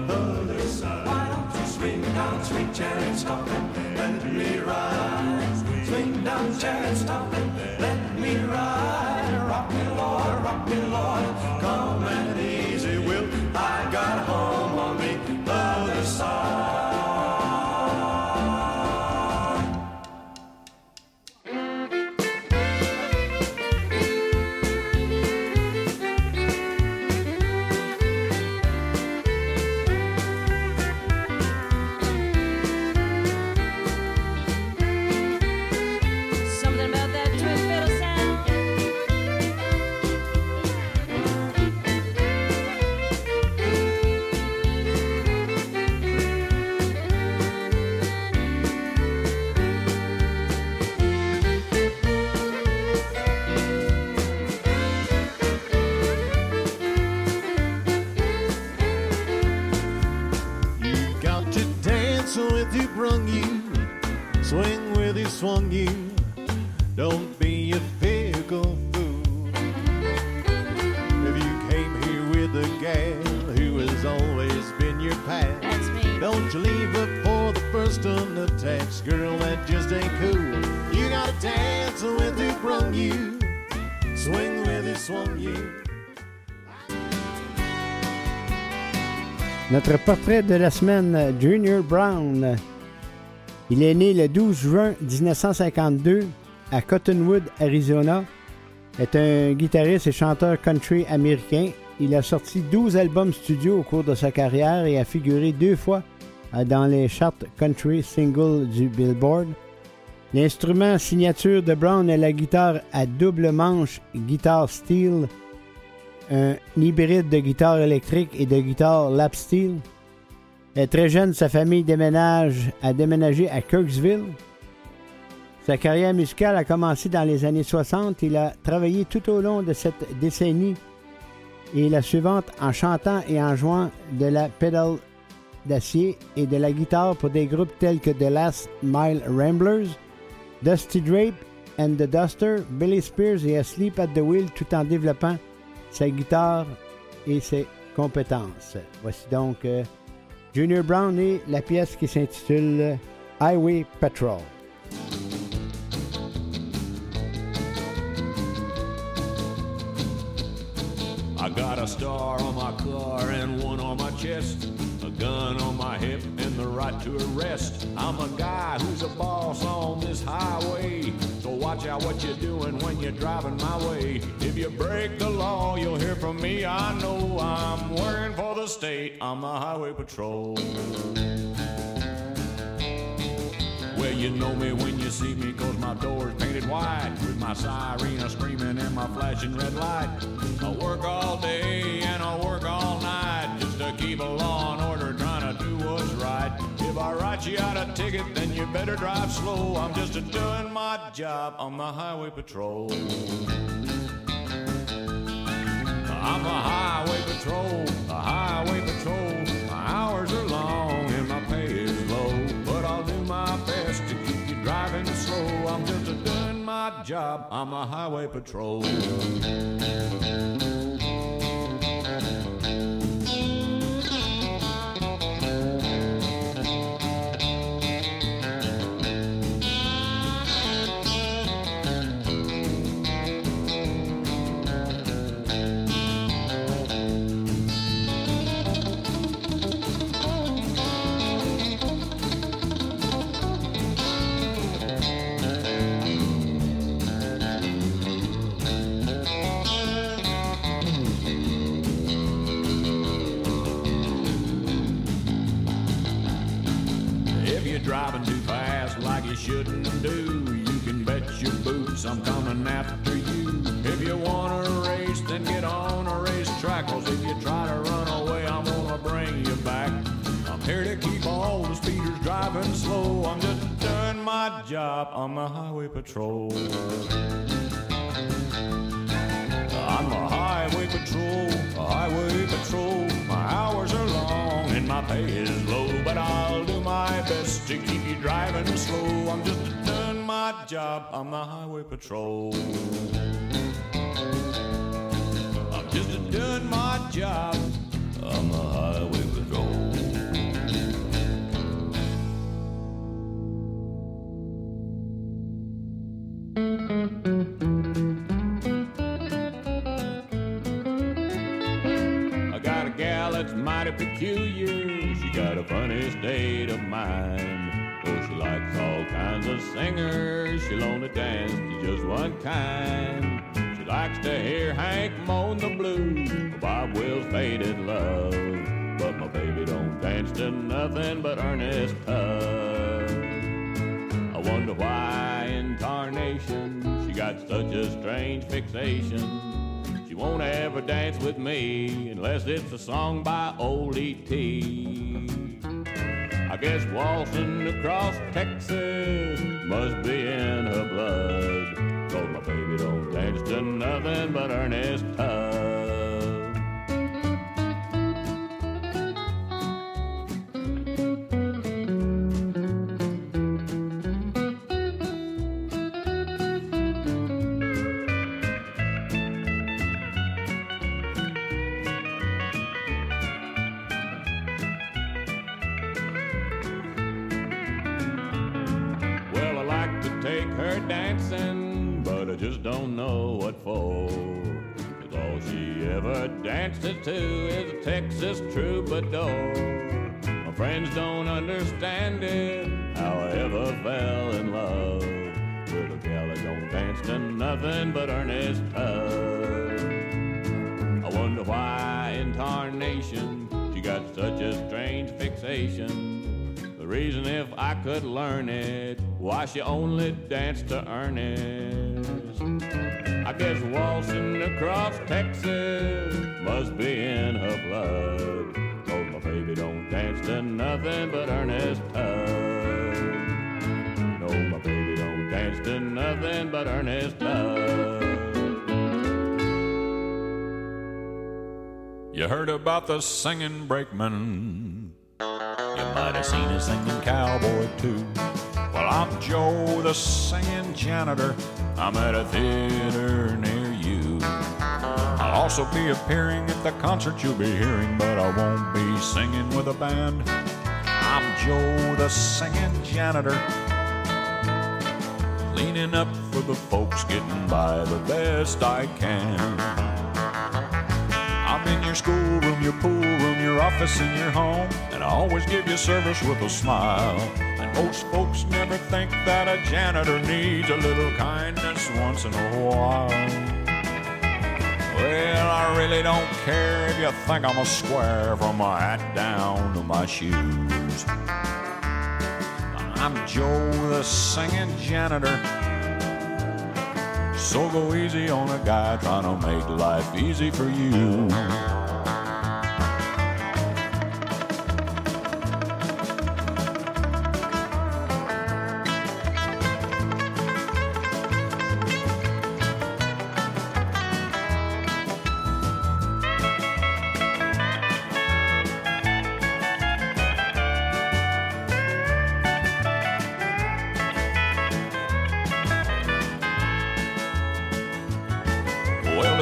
the other side. Why don't you swing down, sweet chariot, stop it, let me ride. Swing down, chariot, stop it. swung you. Don't be a fickle fool. If you came here with a gal who has always been your pal, that's me. Don't you leave her for the first unattached girl. That just ain't cool. You gotta dance with who brung you, swing with who swung you. Notre portrait de la semaine, Junior Brown. Il est né le 12 juin 1952 à Cottonwood, Arizona. Est un guitariste et chanteur country américain. Il a sorti 12 albums studio au cours de sa carrière et a figuré deux fois dans les charts country singles du Billboard. L'instrument signature de Brown est la guitare à double manche, guitare steel, un hybride de guitare électrique et de guitare lap steel très jeune, sa famille déménage à déménagé à Kirksville. Sa carrière musicale a commencé dans les années 60. Il a travaillé tout au long de cette décennie et la suivante en chantant et en jouant de la pédale d'acier et de la guitare pour des groupes tels que The Last Mile Ramblers, Dusty Drape and the Duster, Billy Spears et Asleep at the Wheel tout en développant sa guitare et ses compétences. Voici donc. Euh, Junior Brown et la pièce qui s'intitule Highway Patrol. I got a star on my car and one on my chest a gun on my hip, and the right to arrest. I'm a guy who's a boss on this highway. So watch out what you're doing when you're driving my way. If you break the law, you'll hear from me. I know I'm working for the state. I'm the highway patrol. Well, you know me when you see me, cause my door's painted white. With my siren screaming and my flashing red light. I work all day and I work all night just to keep a law if I write you out a ticket, then you better drive slow. I'm just doing my job on the highway patrol. I'm a highway patrol, a highway patrol. My hours are long and my pay is low, but I'll do my best to keep you driving slow. I'm just doing my job. I'm a highway patrol. coming after you. If you want to race, then get on a racetrack. Cause if you try to run away, I'm gonna bring you back. I'm here to keep all the speeders driving slow. I'm just doing my job on the highway patrol. I'm a highway patrol, a highway patrol. My hours are long and my pay is low, but I'll do my best to keep you driving slow. I'm just my job. I'm the highway patrol. I'm just doing my job. kind. She likes to hear Hank moan the blues, oh, Bob Will's faded love. But my baby don't dance to nothing but earnest tug. I wonder why in tarnation she got such a strange fixation. She won't ever dance with me unless it's a song by Ole E.T. I guess waltzing across Texas must be in her blood to nothing but earnest tongue. to is a Texas troubadour. My friends don't understand it, how I ever fell in love with a gal that don't dance to nothing but earnest tub. I wonder why in tarnation she got such a strange fixation. The reason if I could learn it, why she only danced to earnest. I guess waltzing across Texas must be in her blood. Cause my baby don't dance to nothing but Ernest Tubb. No, my baby don't dance to nothing but Ernest Tubb. You heard about the singing brakeman. You might have seen a singing cowboy too. Well, I'm Joe, the singing janitor. I'm at a theater near you. I'll also be appearing at the concert you'll be hearing, but I won't be singing with a band. I'm Joe, the singing janitor, leaning up for the folks, getting by the best I can. I'm in your schoolroom, your pool room, your office, and your home, and I always give you service with a smile. Most folks never think that a janitor needs a little kindness once in a while. Well, I really don't care if you think I'm a square from my hat down to my shoes. I'm Joe the singing janitor. So go easy on a guy trying to make life easy for you.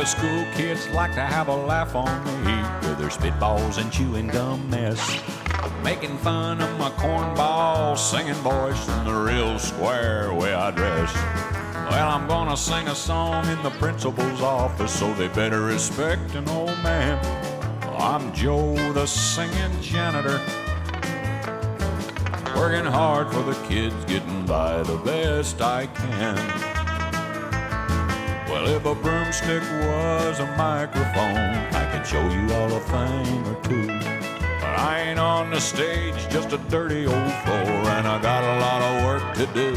the school kids like to have a laugh on me with their spitballs and chewing gum mess. Making fun of my cornball singing voice and the real square way I dress. Well, I'm gonna sing a song in the principal's office, so they better respect an old man. I'm Joe, the singing janitor. Working hard for the kids, getting by the best I can. Well, if a broomstick was a microphone, I could show you all a thing or two. But I ain't on the stage, just a dirty old floor, and I got a lot of work to do.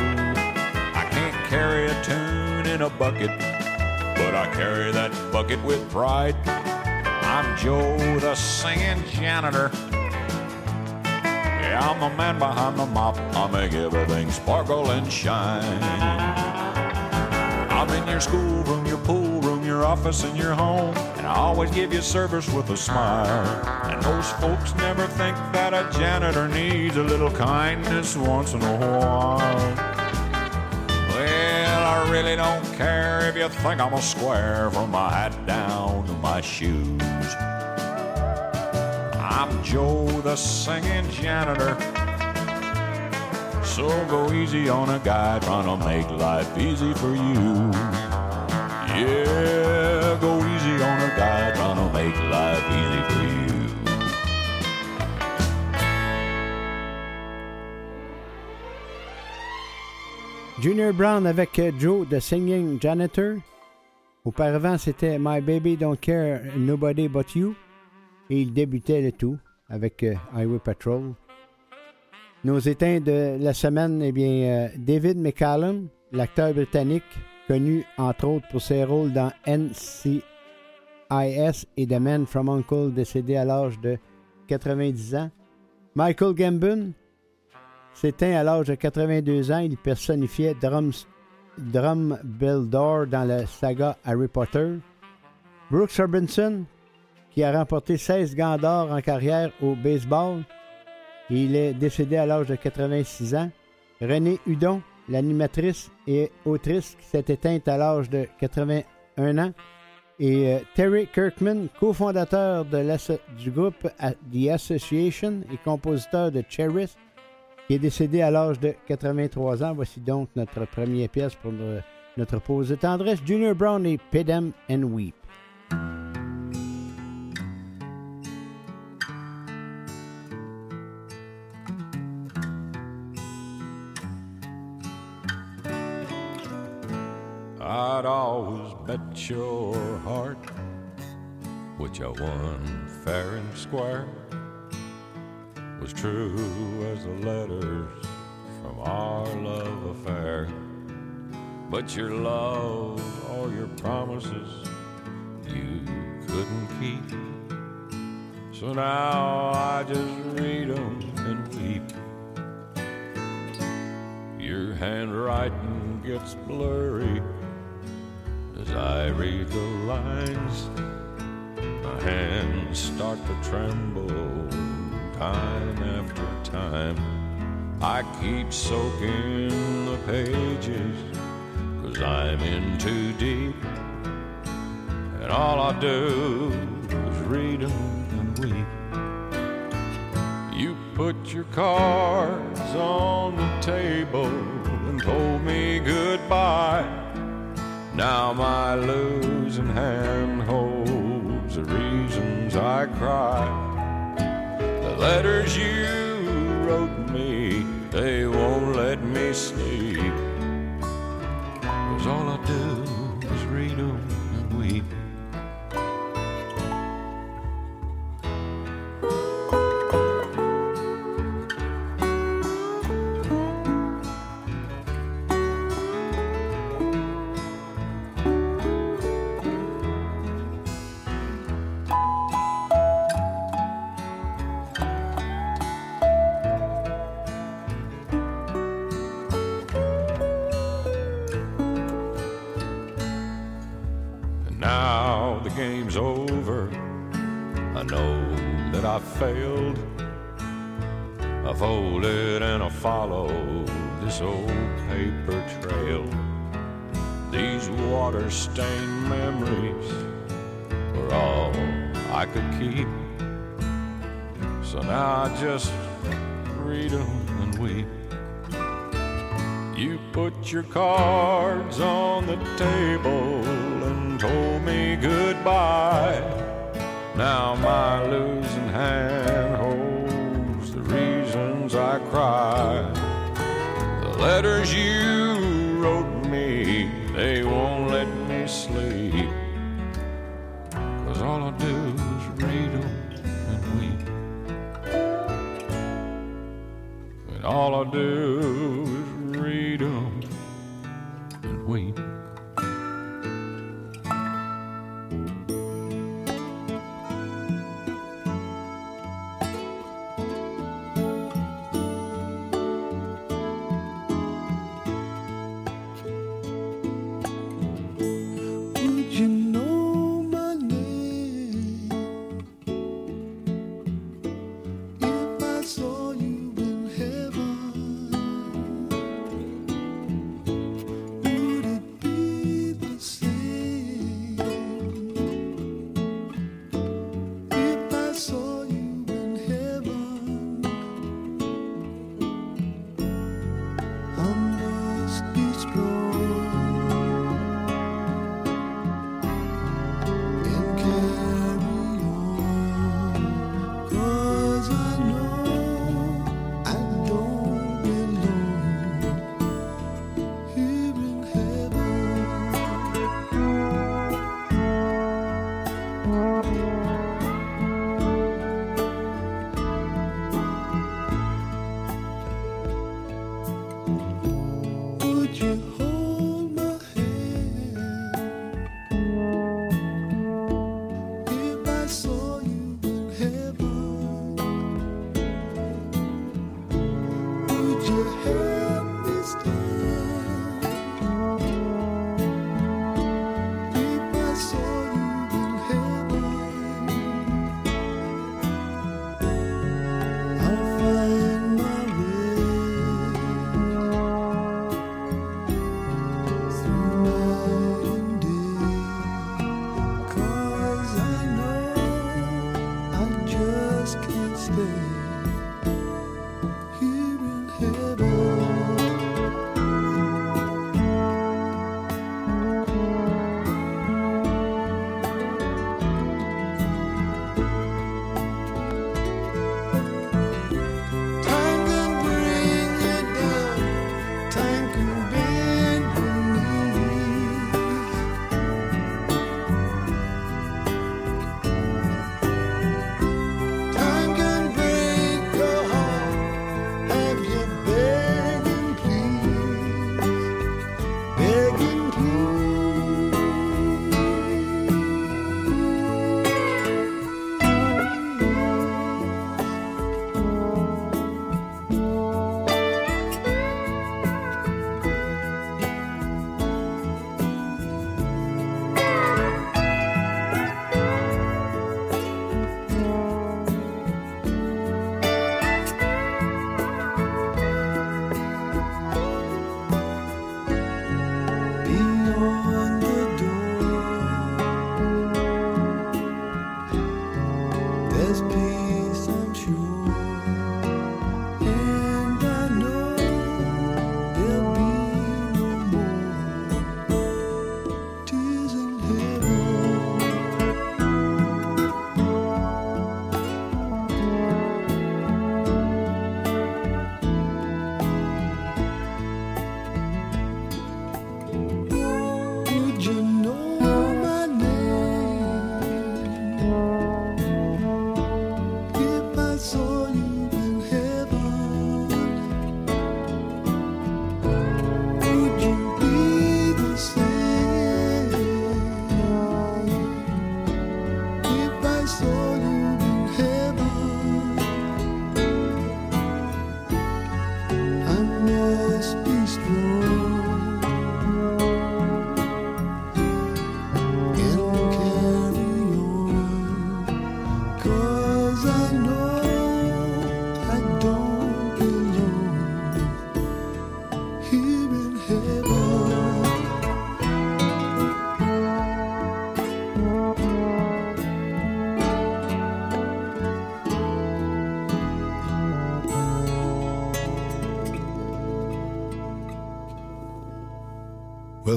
I can't carry a tune in a bucket, but I carry that bucket with pride. I'm Joe, the singing janitor. Yeah, I'm the man behind the mop. I make everything sparkle and shine in your schoolroom, your pool room, your office, and your home. And I always give you service with a smile. And most folks never think that a janitor needs a little kindness once in a while. Well, I really don't care if you think I'm a square from my hat down to my shoes. I'm Joe the singing janitor So go easy on a guy trying to make life easy for you. Yeah, go easy on a guy trying to make life easy for you. Junior Brown avec euh, Joe The Singing Janitor. Auparavant, c'était My Baby Don't Care Nobody But You. Et il débutait le tout avec euh, Highway Patrol. Nos éteints de la semaine, eh bien, euh, David McCallum, l'acteur britannique, connu entre autres pour ses rôles dans NCIS et The Man from Uncle, décédé à l'âge de 90 ans. Michael Gambon s'éteint à l'âge de 82 ans. Il personnifiait Drum, Drum Beldor dans la saga Harry Potter. Brooks Robinson, qui a remporté 16 gants d'or en carrière au baseball, il est décédé à l'âge de 86 ans. René Hudon, l'animatrice et autrice qui s'est éteinte à l'âge de 81 ans. Et euh, Terry Kirkman, cofondateur de du groupe The Association et compositeur de Cherish, qui est décédé à l'âge de 83 ans. Voici donc notre première pièce pour euh, notre pause de tendresse. Junior Brown et Pedem and Weep. I'd always bet your heart, which I won fair and square, was true as the letters from our love affair. But your love or your promises you couldn't keep. So now I just read 'em and weep. Your handwriting gets blurry as I read the lines, my hands start to tremble time after time. I keep soaking the pages, cause I'm in too deep. And all I do is read them and weep. You put your cards on the table and told me goodbye. Now my losing hand holds the reasons I cry. The letters you wrote me, they won't let me sleep. your cards on the table and told me goodbye. Now my losing hand holds the reasons I cry. The letters you wrote me, they won't let me sleep. Cause all I do is read them and weep. And all I do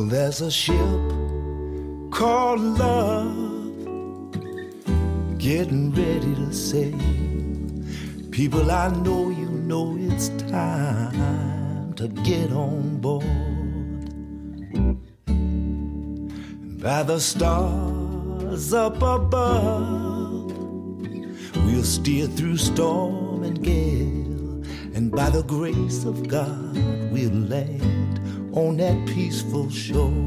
there's a ship called love getting ready to sail. People, I know you know it's time to get on board. By the stars up above, we'll steer through storm and gale, and by the grace of God, we'll land on that peaceful shore.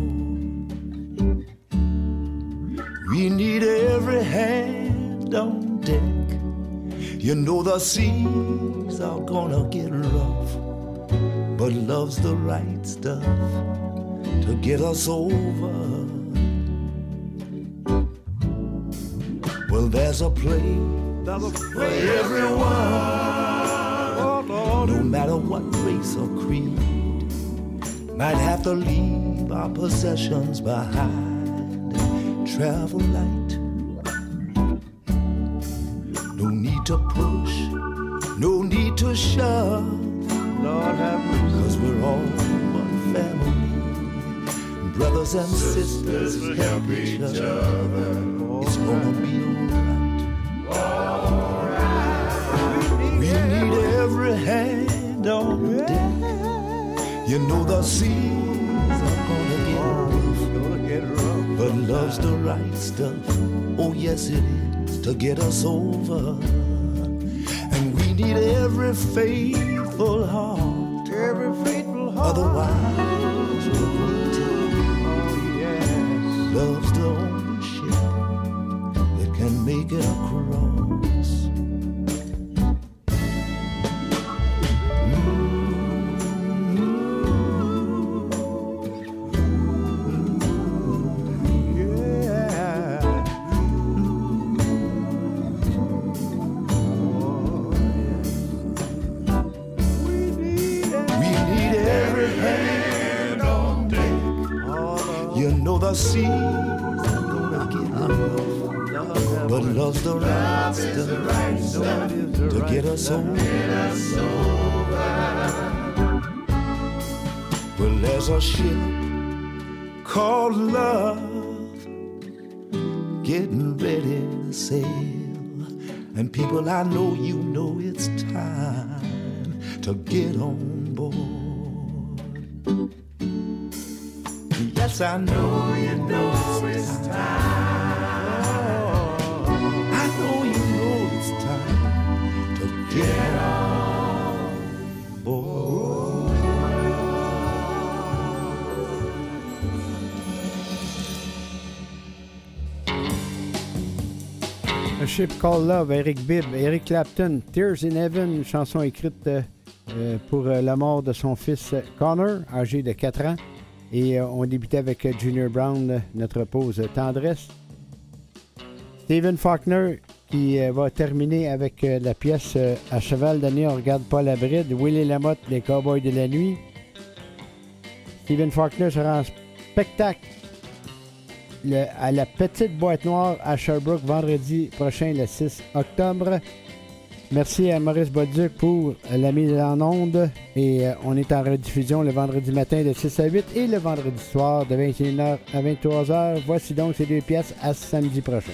We need every hand on deck. You know the seas are gonna get rough, but love's the right stuff to get us over. Well, there's a place for everyone, oh, no matter what race or creed. Might have to leave our possessions behind. Travel light. No need to push, no need to shove. Lord have mercy. Cause we're all one family. Brothers and sisters, sisters help each other. other. It's gonna be alright. Alright. We need every hand on you know the seas are gonna get rough, but love's the right stuff. Oh yes it is to get us over, and we need every faithful heart, every faithful heart. Otherwise Oh yes, love's the only ship that can make it across. us Minnesota. Well, there's a ship called love getting ready to sail. And people, I know you know it's time to get on board. Yes, I know you know it's time. A Ship Called Love, Eric Bibb, Eric Clapton, Tears in Heaven, chanson écrite euh, pour euh, la mort de son fils Connor, âgé de 4 ans. Et euh, on débutait avec Junior Brown, notre pause tendresse. Stephen Faulkner, qui euh, va terminer avec euh, la pièce euh, À cheval d'année, on regarde pas la bride. Willie Lamotte, Les Cowboys de la nuit. Stephen Faulkner sera en spectacle à la Petite Boîte Noire à Sherbrooke vendredi prochain, le 6 octobre. Merci à Maurice Boduc pour la mise en onde. Et on est en rediffusion le vendredi matin de 6 à 8 et le vendredi soir de 21h à 23h. Voici donc ces deux pièces à samedi prochain.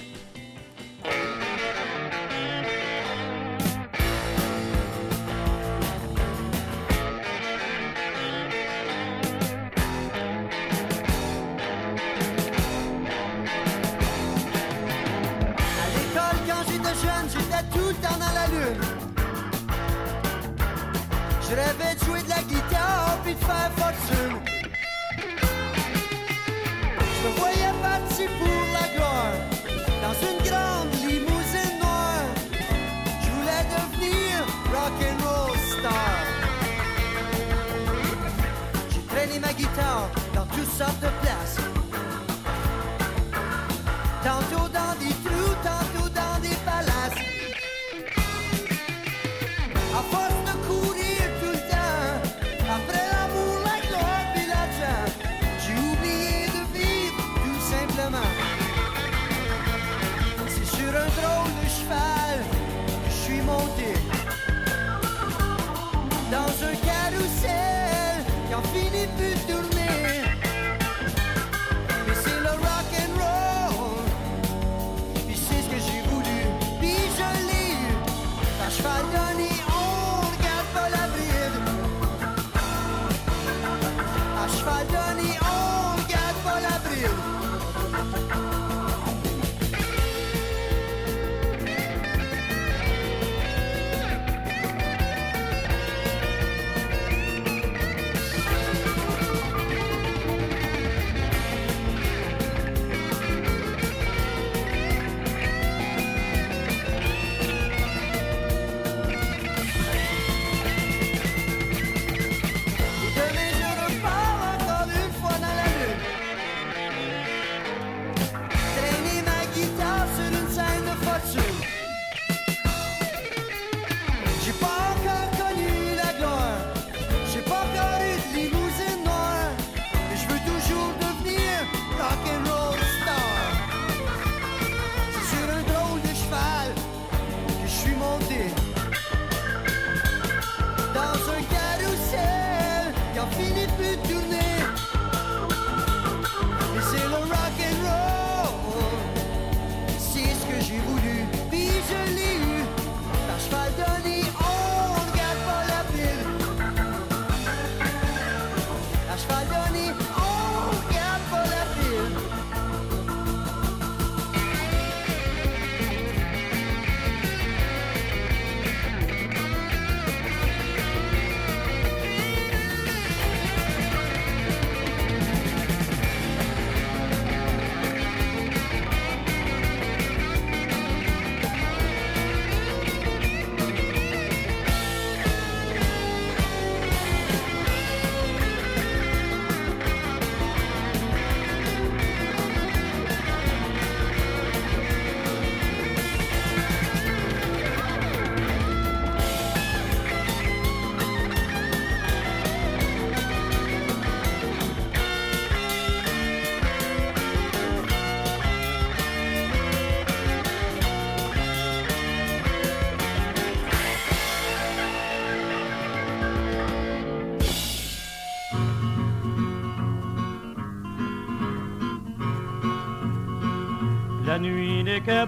Les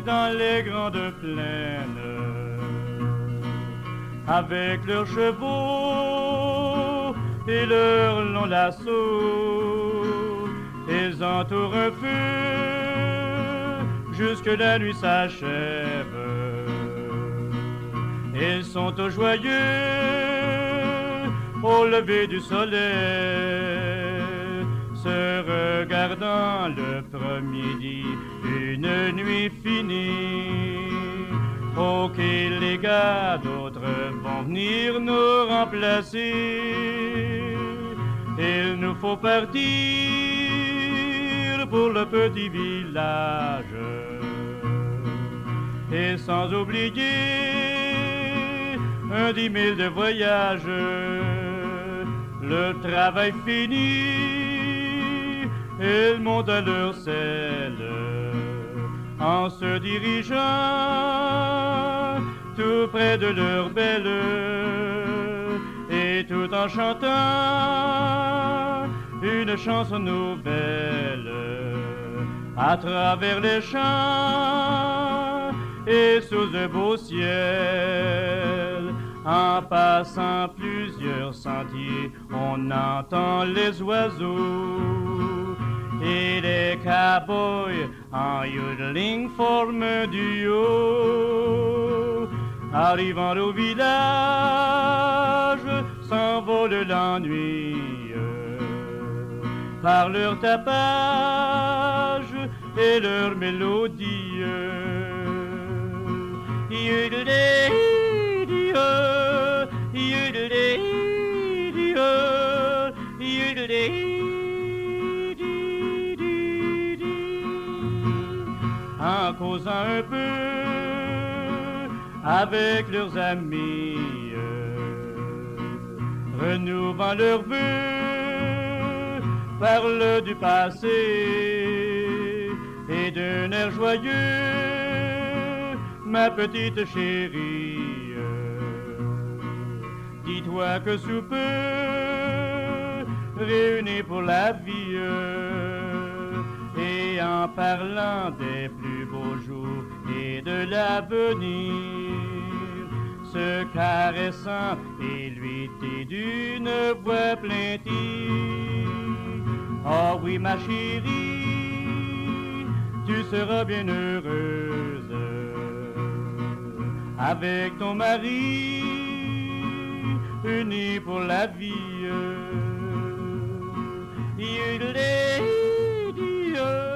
dans les grandes plaines avec leurs chevaux et leurs longs lassos. Ils entourent feu jusque la nuit s'achève. Ils sont au joyeux au lever du soleil regardant le premier dit une nuit finie. Ok les gars, d'autres vont venir nous remplacer. Il nous faut partir pour le petit village. Et sans oublier un dix mille de voyage. Le travail fini ils montent à leur selle en se dirigeant tout près de leur belle et tout en chantant une chanson nouvelle à travers les champs et sous le beau ciel. En passant plusieurs sentiers, on entend les oiseaux et les cowboys en yodeling forme du Arrivant au village, s'envole l'ennui par leur tapage et leur mélodie. Yodeling, en causant un peu avec leurs amis, renouvant leurs vœux, Parle du passé et d'un air joyeux, ma petite chérie. Dis-toi que sous peu, réunis pour la vie, et en parlant des plus beaux jours et de l'avenir, se caressant et lui dit d'une voix plaintive, oh oui ma chérie, tu seras bien heureuse avec ton mari unis pour la vie. Il est Dieu.